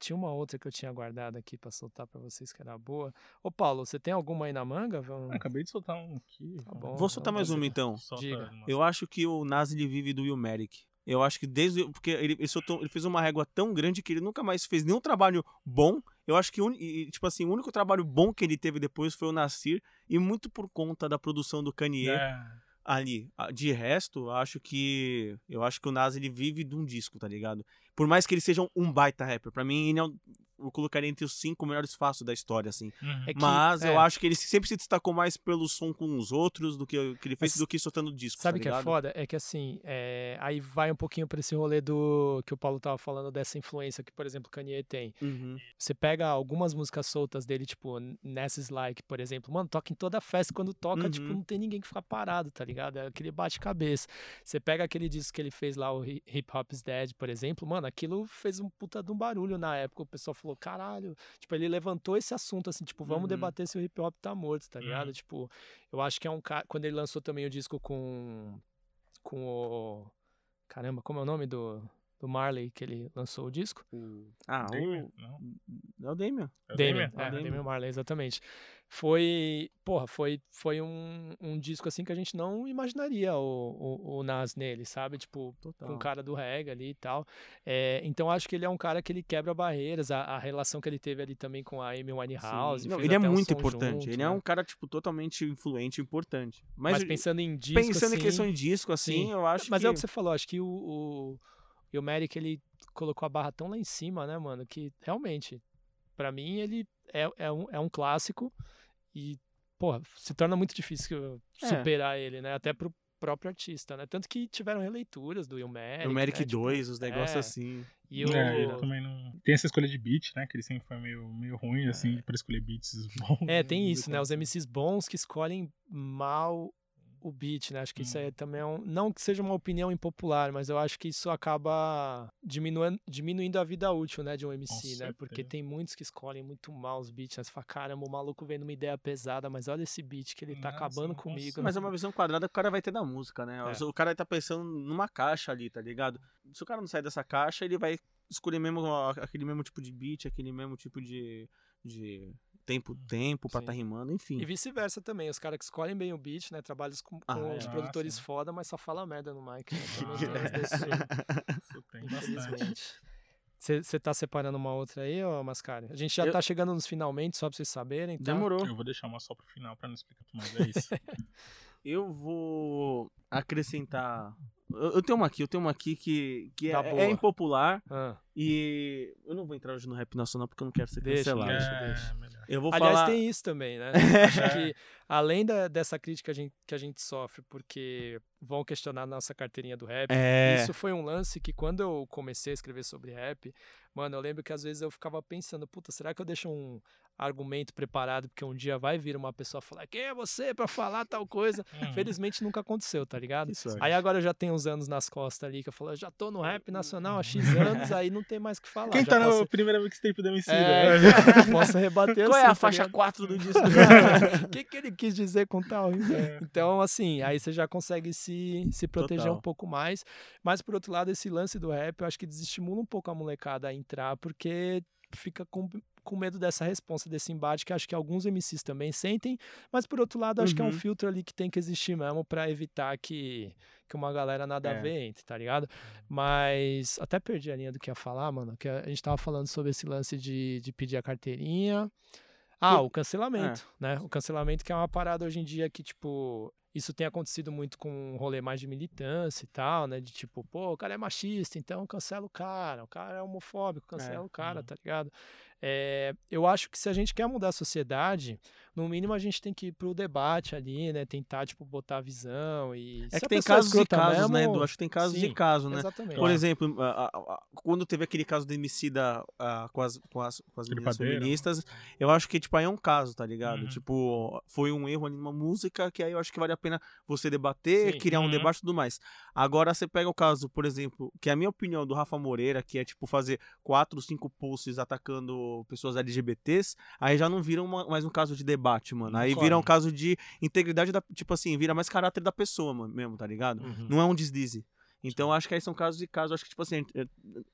Tinha uma outra que eu tinha guardado aqui para soltar para vocês que era boa. Ô Paulo, você tem alguma aí na manga? Vamos... Ah, acabei de soltar um aqui. Tá bom, Vou soltar mais uma então. Diga. Eu acho que o Nas ele vive do Merrick. Eu acho que desde. Porque ele, ele, soltou, ele, fez uma régua tão grande que ele nunca mais fez nenhum trabalho bom. Eu acho que, un, tipo assim, o único trabalho bom que ele teve depois foi o Nasir. E muito por conta da produção do Kanye. É. Ali, de resto, acho que eu acho que o Nas ele vive de um disco, tá ligado? Por mais que ele seja um baita rapper, para mim ele é um, eu colocaria entre os cinco melhores fáceis da história, assim. Uhum. É que, Mas é. eu acho que ele sempre se destacou mais pelo som com os outros do que, que ele fez Mas, do que soltando disco. Sabe o tá que é foda? É que assim, é... aí vai um pouquinho pra esse rolê do que o Paulo tava falando dessa influência que, por exemplo, o Kanye tem. Uhum. Você pega algumas músicas soltas dele, tipo, Nesses Like, por exemplo, mano, toca em toda festa. Quando toca, tipo, uhum. tipo, não tem ninguém que fica parado, tá ligado? É aquele bate-cabeça. Você pega aquele disco que ele fez lá, o Hip Hop's Dead, por exemplo, mano, aquilo fez um puta de um barulho na época. O pessoal falou, caralho, Tipo, ele levantou esse assunto, assim, tipo, vamos uhum. debater se o hip hop tá morto, tá ligado? Uhum. Tipo, eu acho que é um cara. Quando ele lançou também o disco com. Com o. Caramba, como é o nome do do Marley que ele lançou o disco. Ah, Damian, o... Não. É o Damian. É o Damian, é, é, Damian. Damian Marley, exatamente. Foi, porra, foi, foi um, um disco assim que a gente não imaginaria o, o, o Nas nele, sabe? Tipo, Total. com o cara do reggae ali e tal. É, então acho que ele é um cara que ele quebra barreiras, a, a relação que ele teve ali também com a Amy Winehouse. Não, ele é muito importante, junto, ele é né? é um cara, tipo, totalmente influente, importante. Mas, Mas pensando em disco, Pensando assim, em questão de disco, assim, sim. eu acho Mas que... é o que você falou, acho que o, o e o Merrick, ele colocou a barra tão lá em cima, né, mano, que realmente Pra mim, ele é, é, um, é um clássico e, porra, se torna muito difícil É. superar ele, né? Até pro próprio artista, né? Tanto que tiveram releituras do Ilmeric, o Merrick né? Tipo, 2, os negócios é. assim. E o... É, ele também não. Tem essa escolha de beat, né? Que ele sempre foi meio, meio ruim, assim, pra escolher beats bons. É, tem Não isso, né? Os MCs bons que escolhem mal o beat, né? Acho que isso Hum. aí também é um... Não que seja uma opinião impopular, mas eu acho que isso acaba diminuindo, diminuindo a vida útil, né? De um MC, né? Porque certeza. tem muitos que escolhem muito mal os beats, né? Você fala, caramba, o maluco vem numa ideia pesada, mas olha esse beat que ele tá Nossa, acabando comigo. né? Mas é uma visão quadrada que o cara vai ter da música, né? É. O cara tá pensando numa caixa ali, tá ligado? Se o cara não sair dessa caixa, ele vai escolher mesmo a- aquele mesmo tipo de beat, aquele mesmo tipo de, de tempo, tempo pra Sim. tá rimando, enfim. E vice-versa também, os caras que escolhem bem o beat, né? Trabalham com, Ah, com é. os Ah, produtores sim. foda, mas só fala merda no mic. Né? *laughs* Isso tem infelizmente. Você tá separando uma outra aí, ô Mascari? A gente já Eu- tá chegando nos finalmente, só pra vocês saberem. Tá? Demorou. Eu vou deixar uma só pro final pra não explicar tudo mais. É isso. *laughs* Eu vou acrescentar. Eu, eu tenho uma aqui, eu tenho uma aqui que, que Tá é, é impopular Ah, e eu não vou entrar hoje no rap nacional porque eu não quero ser Deixa, cancelado. deixa, é, deixa. Eu vou Aliás, falar. tem isso também, né? *laughs* Acho que além da- dessa crítica que a, gente, que a gente sofre, porque vão questionar a nossa carteirinha do rap. É. Isso foi um lance que quando eu comecei a escrever sobre rap, mano, eu lembro que às vezes eu ficava pensando, puta, será que eu deixo um argumento preparado porque um dia vai vir uma pessoa falar quem é você pra falar tal coisa? Uhum. *laughs* Felizmente nunca aconteceu, tá ligado? Sorte. Aí agora eu já tenho uns anos nas costas ali que eu falo, já tô no rap nacional há X *laughs* anos, aí não tem mais o que falar. Quem já tá posso... na primeira mixtape do MC, É, né? *laughs* posso rebater Qual é assim, a tá faixa ligado? 4 do disco? O *laughs* que, que ele quis dizer com tal? Então, assim, aí você já consegue se, se proteger Total. um pouco mais. Mas, por outro lado, esse lance do rap, eu acho que desestimula um pouco a molecada a entrar, porque fica com, medo dessa resposta, desse embate, que acho que alguns MCs também sentem. Mas, por outro lado, acho que é um Uhum. filtro ali que tem que existir mesmo pra evitar que, que uma galera nada a É. ver entre, tá ligado? Mas até perdi a linha do que ia falar, mano. Que a gente tava falando sobre esse lance de, de pedir a carteirinha. Ah, o cancelamento, né? O cancelamento que é uma parada hoje em dia que, tipo, isso tem acontecido muito com um rolê mais de militância e tal, né? De tipo, pô, o cara é machista, então cancela o cara. O cara é homofóbico, cancela É, o cara, uhum. tá ligado? É, eu acho que se a gente quer mudar a sociedade, no mínimo a gente tem que ir pro debate ali, né? Tentar, tipo, botar a visão e... É que a tem casos e casos, né, mesmo, Edu? Acho que tem casos sim, e casos, né? Exatamente. Por exemplo, a- a- a- quando teve aquele caso do MC da, a- com as, com as, com as meninas feministas, eu acho que, tipo, aí é um caso, tá ligado? Uhum. Tipo, foi um erro ali numa música que aí eu acho que vale a pena você debater, Sim. criar um Uhum. debate e tudo mais. Agora, você pega o caso, por exemplo, que é a minha opinião do Rafa Moreira, que é, tipo, fazer quatro, cinco posts atacando pessoas LGBTs, aí já não vira uma- mais um caso de debate, mano. Aí vira um caso de integridade da, tipo assim, vira mais caráter da pessoa, mano, mesmo, tá ligado? Uhum. Não é um deslize. Então acho que aí são casos e casos. Acho que, tipo assim, é-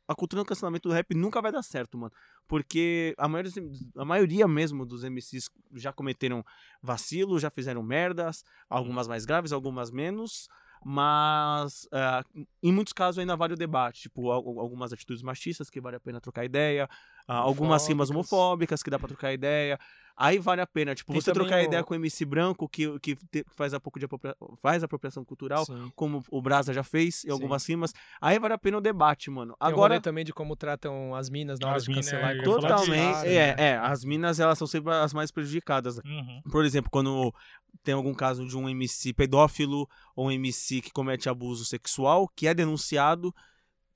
a cultura do cancelamento do rap nunca vai dar certo, mano. Porque a maioria, a maioria mesmo dos MCs já cometeram vacilo, já fizeram merdas, algumas mais graves, algumas menos. Mas ah, em muitos casos ainda vale o debate. Tipo, al- algumas atitudes machistas que vale a pena trocar ideia. Ah, algumas rimas Homofóbicas. que dá pra trocar ideia. Aí vale a pena, tipo, Tem você trocar o- ideia com o MC branco que, que te- faz, um pouco de apropria- faz apropriação cultural Sim. como o Brasa já fez em Sim. algumas rimas. Aí vale a pena o debate, mano. Agora, também de como tratam as minas na hora As de mina, cancelar e falar disso, totalmente. É, né? é, as minas elas são sempre as mais prejudicadas. Uhum. Por exemplo, quando tem algum caso de um MC pedófilo ou um MC que comete abuso sexual, que é denunciado,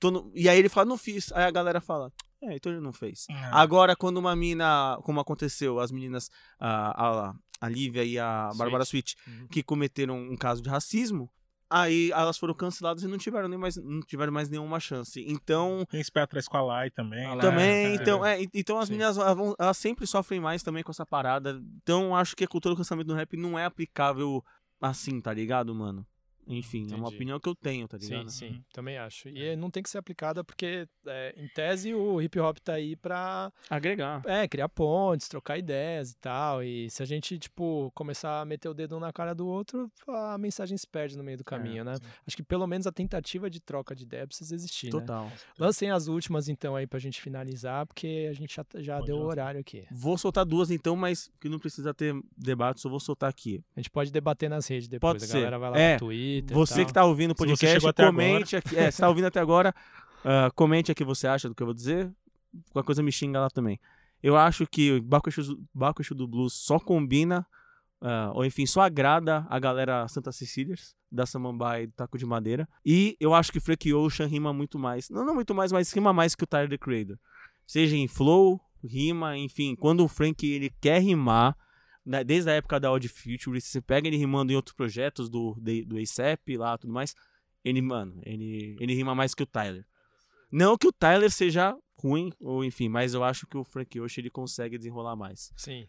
no- e aí ele fala, não fiz. Aí a galera fala, é, então ele não fez. Agora, quando uma mina, como aconteceu, as meninas, a, a, a Lívia e a Bárbara Sweet, Uhum. que cometeram um caso de racismo, aí elas foram canceladas e não tiveram, nem mais, não tiveram mais nenhuma chance. Então, Tem esse pé atrás com a Lai também. A Lai, né? também, É. então, é, então as Sim. meninas elas, vão- elas sempre sofrem mais também com essa parada. Então, acho que a cultura do cancelamento no rap não é aplicável assim, tá ligado, mano? Enfim, é uma Entendi. opinião que eu tenho, tá Sim, ligado? sim, Uhum. também acho. E não tem que ser aplicada porque, é, em tese, o hip hop tá aí pra Agregar. é, criar pontes, trocar ideias e tal. E se a gente, tipo, começar a meter o dedo um na cara do outro, a mensagem se perde no meio do caminho, né? sim. Acho que pelo menos a tentativa de troca de ideia precisa existir, né? Total. Lancem as últimas, então, aí pra gente finalizar, porque a gente já, já deu o horário aqui. Vou soltar duas então, mas que não precisa ter debate, só vou soltar aqui. A gente pode debater nas redes depois. Pode a ser. galera vai lá É, no Twitter. E Você que tá ouvindo o Se podcast, comente aqui. É, você tá ouvindo até agora, ah, comente aqui o que você acha do que eu vou dizer. Qualquer coisa me xinga lá também. Eu acho que Bakushu, Bakushu do Blues só combina, uh, ou enfim, só agrada a galera Santa Cecílias, da Samambaia e do Taco de Madeira. E eu acho que Frank Ocean rima muito mais. Não, não muito mais, mas rima mais que o Tyler, The Creator. Seja em flow, rima, enfim. Quando o Frank ele quer rimar, né, desde a época da Odd Future, você pega ele rimando em outros projetos do, do ASAP lá tudo mais, ele, mano, ele, ele rima mais que o Tyler. Não que o Tyler seja ruim, ou enfim, mas eu acho que o Frank Ocean ele consegue desenrolar mais. Sim.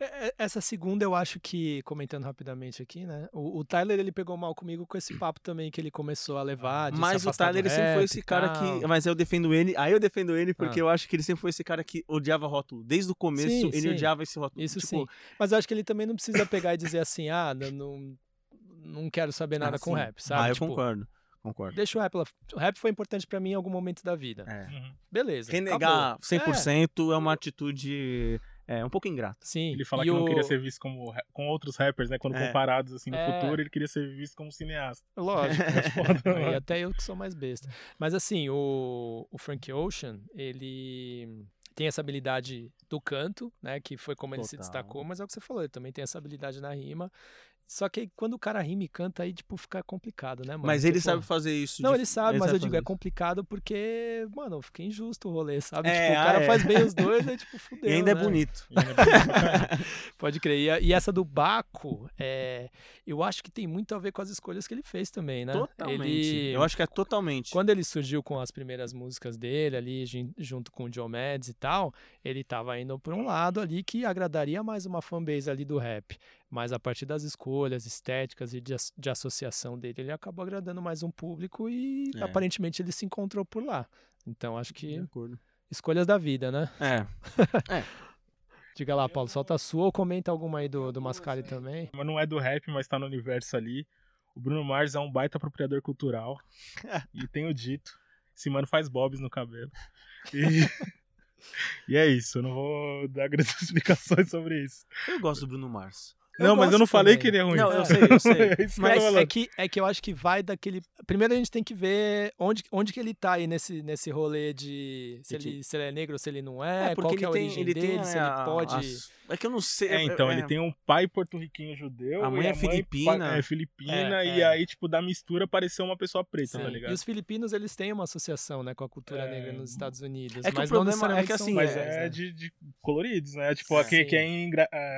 É, é, essa segunda eu acho que, comentando rapidamente aqui, né? O, o, Tyler ele pegou mal comigo com esse papo também que ele começou a levar. mas o Tyler ele sempre foi esse cara que. Mas eu defendo ele. Aí eu defendo ele porque ah. eu acho que ele sempre foi esse cara que odiava rótulo. Desde o começo sim, ele sim. odiava esse rótulo. Isso tipo... sim. Mas eu acho que ele também não precisa pegar e dizer assim, ah, não, não quero saber nada ah, com rap, sabe? Ah, eu tipo, concordo. Concordo. Deixa o rap lá. O rap foi importante para mim em algum momento da vida. É. Uhum. Beleza. Renegar acabou. 100% é. é uma atitude é, um pouco ingrata. Sim. Ele fala que o... não queria ser visto como com outros rappers, né? Quando é. comparados assim no é. futuro, ele queria ser visto como cineasta. Lógico. *laughs* é foda, e até eu que sou mais besta. Mas assim, o, o Frank Ocean, ele tem essa habilidade do canto, né? Que foi como ele Total. se destacou, mas é o que você falou, ele também tem essa habilidade na rima. Só que quando o cara rima e canta, aí, tipo, fica complicado, né, mano? Mas ele sabe fazer isso. Não, de... ele sabe, ele mas sabe eu digo, é complicado porque, mano, fica injusto o rolê, sabe? É, tipo, o cara ah, é. faz bem os dois, *laughs* aí, tipo, fudeu. E ainda é né? é bonito. *laughs* Pode crer. E, essa do Baco, é, eu acho que tem muito a ver com as escolhas que ele fez também, né? Totalmente. Ele, eu acho que é totalmente. Quando ele surgiu com as primeiras músicas dele ali, junto com o Joe Mads e tal, ele tava indo por um lado ali que agradaria mais uma fanbase ali do rap mas a partir das escolhas estéticas e de, de associação dele, ele acabou agradando mais um público e é. aparentemente ele se encontrou por lá. Então acho que escolhas da vida, né? É. *laughs* é. Diga lá, Paulo, solta a sua ou comenta alguma aí do, do Mascari também. Mas não é do rap, mas tá no universo ali. O Bruno Mars é um baita apropriador cultural. *laughs* e tenho dito. Esse mano faz bobs no cabelo. E... *laughs* e é isso, eu não vou dar grandes explicações sobre isso. Eu gosto do Bruno Mars. Eu não, mas eu não falei também. que ele é ruim. Não, eu *laughs* sei, eu sei. é mas é que, é que eu acho que vai daquele. Primeiro a gente tem que ver onde, onde que ele tá aí nesse, nesse rolê de se ele, se ele é negro ou se ele não é, é qual que é a origem ele dele, tem, se ele pode. As é que eu não sei. É, então, é... ele tem um pai porto-riquinho judeu. A mãe é filipina. Mãe é filipina. É, e é. aí, tipo, da mistura apareceu uma pessoa preta, Sim. tá ligado? E os filipinos, eles têm uma associação, né, com a cultura negra nos Estados Unidos. É que mas o problema é que assim. Mas é né? de, coloridos, né? Tipo, aqui quem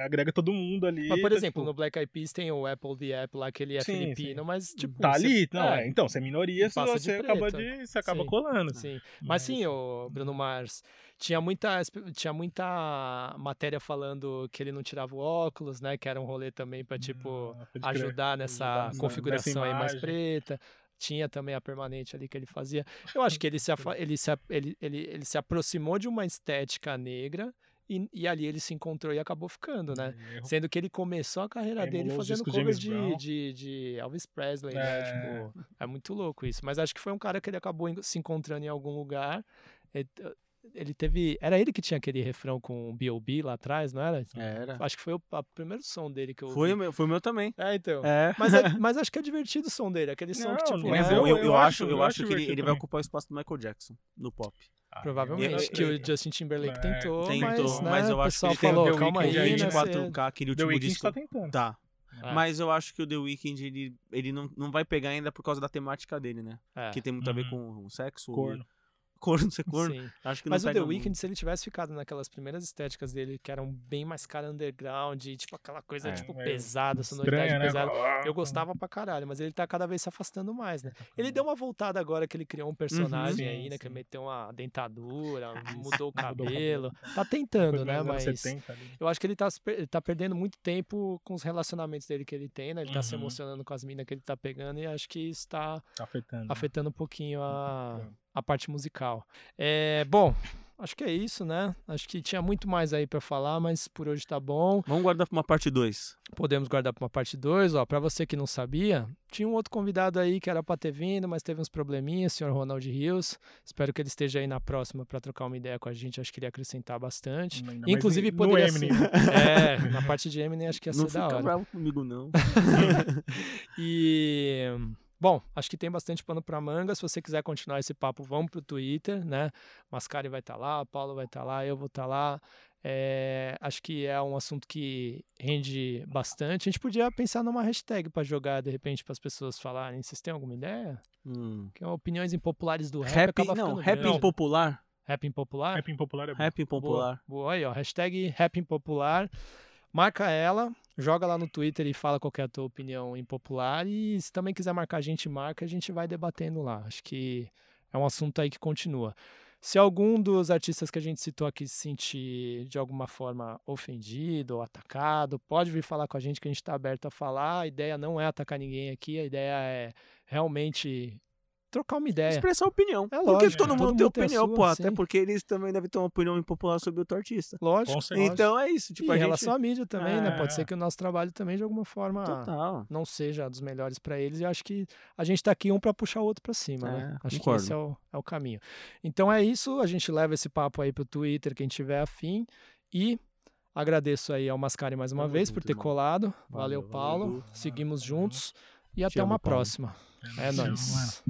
agrega todo mundo ali. Mas, por exemplo, tipo... no Black Eyed Peas tem o Apple the Apple lá, que ele é sim, filipino, sim. mas, tipo. Tá ali, não, é. Então, você é minoria, você acaba de. Você acaba colando. Sim. Mas sim, o Bruno Mars tinha muita, tinha muita matéria falando que ele não tirava o óculos, né? Que era um rolê também para tipo ah, ajudar nessa configuração aí mais preta. Tinha também a permanente ali que ele fazia. Eu acho que ele se, ele se, ele, ele, ele se aproximou de uma estética negra e, e, ali ele se encontrou e acabou ficando, né? Sendo que ele começou a carreira dele fazendo covers de, de, de, Elvis Presley, né? é. né? Tipo, é muito louco isso. Mas acho que foi um cara que ele acabou se encontrando em algum lugar ele teve. Era ele que tinha aquele refrão com o B.O.B. lá atrás, não era? Era. Acho que foi o primeiro som dele que eu Foi o meu, foi o meu também. É, então. É. Mas, é, *laughs* mas acho que é divertido o som dele, aquele som não, que tipo. Mas é, eu, eu, eu, acho, eu acho que ele, ele vai ocupar o espaço do Michael Jackson no pop. Ah, Provavelmente, que o Justin Timberlake é, tentou, tentou, mas, né, mas eu acho que ele falou, tem calma aí, 24K, aquele último The disco. tá tentando. Tá. É. Mas eu acho que o The Weeknd, ele, ele não, não vai pegar ainda por causa da temática dele, né? É. Que tem muito a ver uhum. com sexo. Corno corno ser corno. Sim. Acho que Mas o The Weeknd, se ele tivesse ficado naquelas primeiras estéticas dele, que eram bem mais cara underground, e, tipo aquela coisa é, tipo é pesada, sonoridade estranha, né? pesada, né? eu gostava pra caralho, mas ele tá cada vez se afastando mais, né? Tá ele deu uma voltada agora que ele criou um personagem uhum, sim, aí, né, sim. que meteu uma dentadura, *laughs* mudou o *laughs* cabelo. Tá tentando, né, mas 70, eu acho que ele tá, tá perdendo muito tempo com os relacionamentos dele que ele tem, né? Ele tá uhum. se emocionando com as minas que ele tá pegando e acho que isso tá, afetando, afetando um pouquinho a a parte musical. É, bom, acho que é isso, né? Acho que tinha muito mais aí para falar, mas por hoje tá bom. Vamos guardar para uma parte 2. Podemos guardar para uma parte 2, ó, para você que não sabia, tinha um outro convidado aí que era para ter vindo, mas teve uns probleminhas, o senhor Ronald Rios. Espero que ele esteja aí na próxima para trocar uma ideia com a gente, acho que ele ia acrescentar bastante. Ainda Inclusive poderia ser... É, na parte de Eminem acho que ia ser não da hora. Não fica bravo comigo não. *laughs* *laughs* e Bom, acho que tem bastante pano para manga. Se você quiser continuar esse papo, vamos pro Twitter, né? Mascari vai estar tá lá, Paulo vai estar tá lá, eu vou estar tá lá. É, acho que é um assunto que rende bastante. A gente podia pensar numa hashtag para jogar, de repente, para as pessoas falarem. Vocês têm alguma ideia? Hum. Que é opiniões impopulares do rap. Rap, acaba não, rap grande. impopular. Rap impopular? Rap impopular é bom. Rap impopular. Boa, boa aí, ó. Hashtag Rap Impopular. Marca ela, joga lá no Twitter e fala qual é a tua opinião impopular. E se também quiser marcar a gente, marca, a gente vai debatendo lá. Acho que é um assunto aí que continua. Se algum dos artistas que a gente citou aqui se sentir de alguma forma ofendido ou atacado, pode vir falar com a gente que a gente está aberto a falar. A ideia não é atacar ninguém aqui, a ideia é realmente trocar uma ideia. Expressar opinião. É porque lógico, todo todo mundo mundo tem tem a opinião, sua, pô. Até porque eles também devem ter uma opinião impopular sobre outro artista. Lógico. Então é isso. Tipo, e a em gente... relação à mídia também, né? Pode É. ser que o nosso trabalho também, de alguma forma, Total. não seja dos melhores para eles. E acho que a gente tá aqui um para puxar o outro para cima, né? É, Acho concordo. que esse é o, é o caminho. Então é isso. A gente leva esse papo aí pro Twitter, quem tiver afim. E agradeço aí ao Mascari mais uma vez por ter colado. Valeu, Valeu, valeu, Paulo. Edu. Seguimos Valeu. juntos. E até amo, uma Paulo. próxima. É nóis, nóis.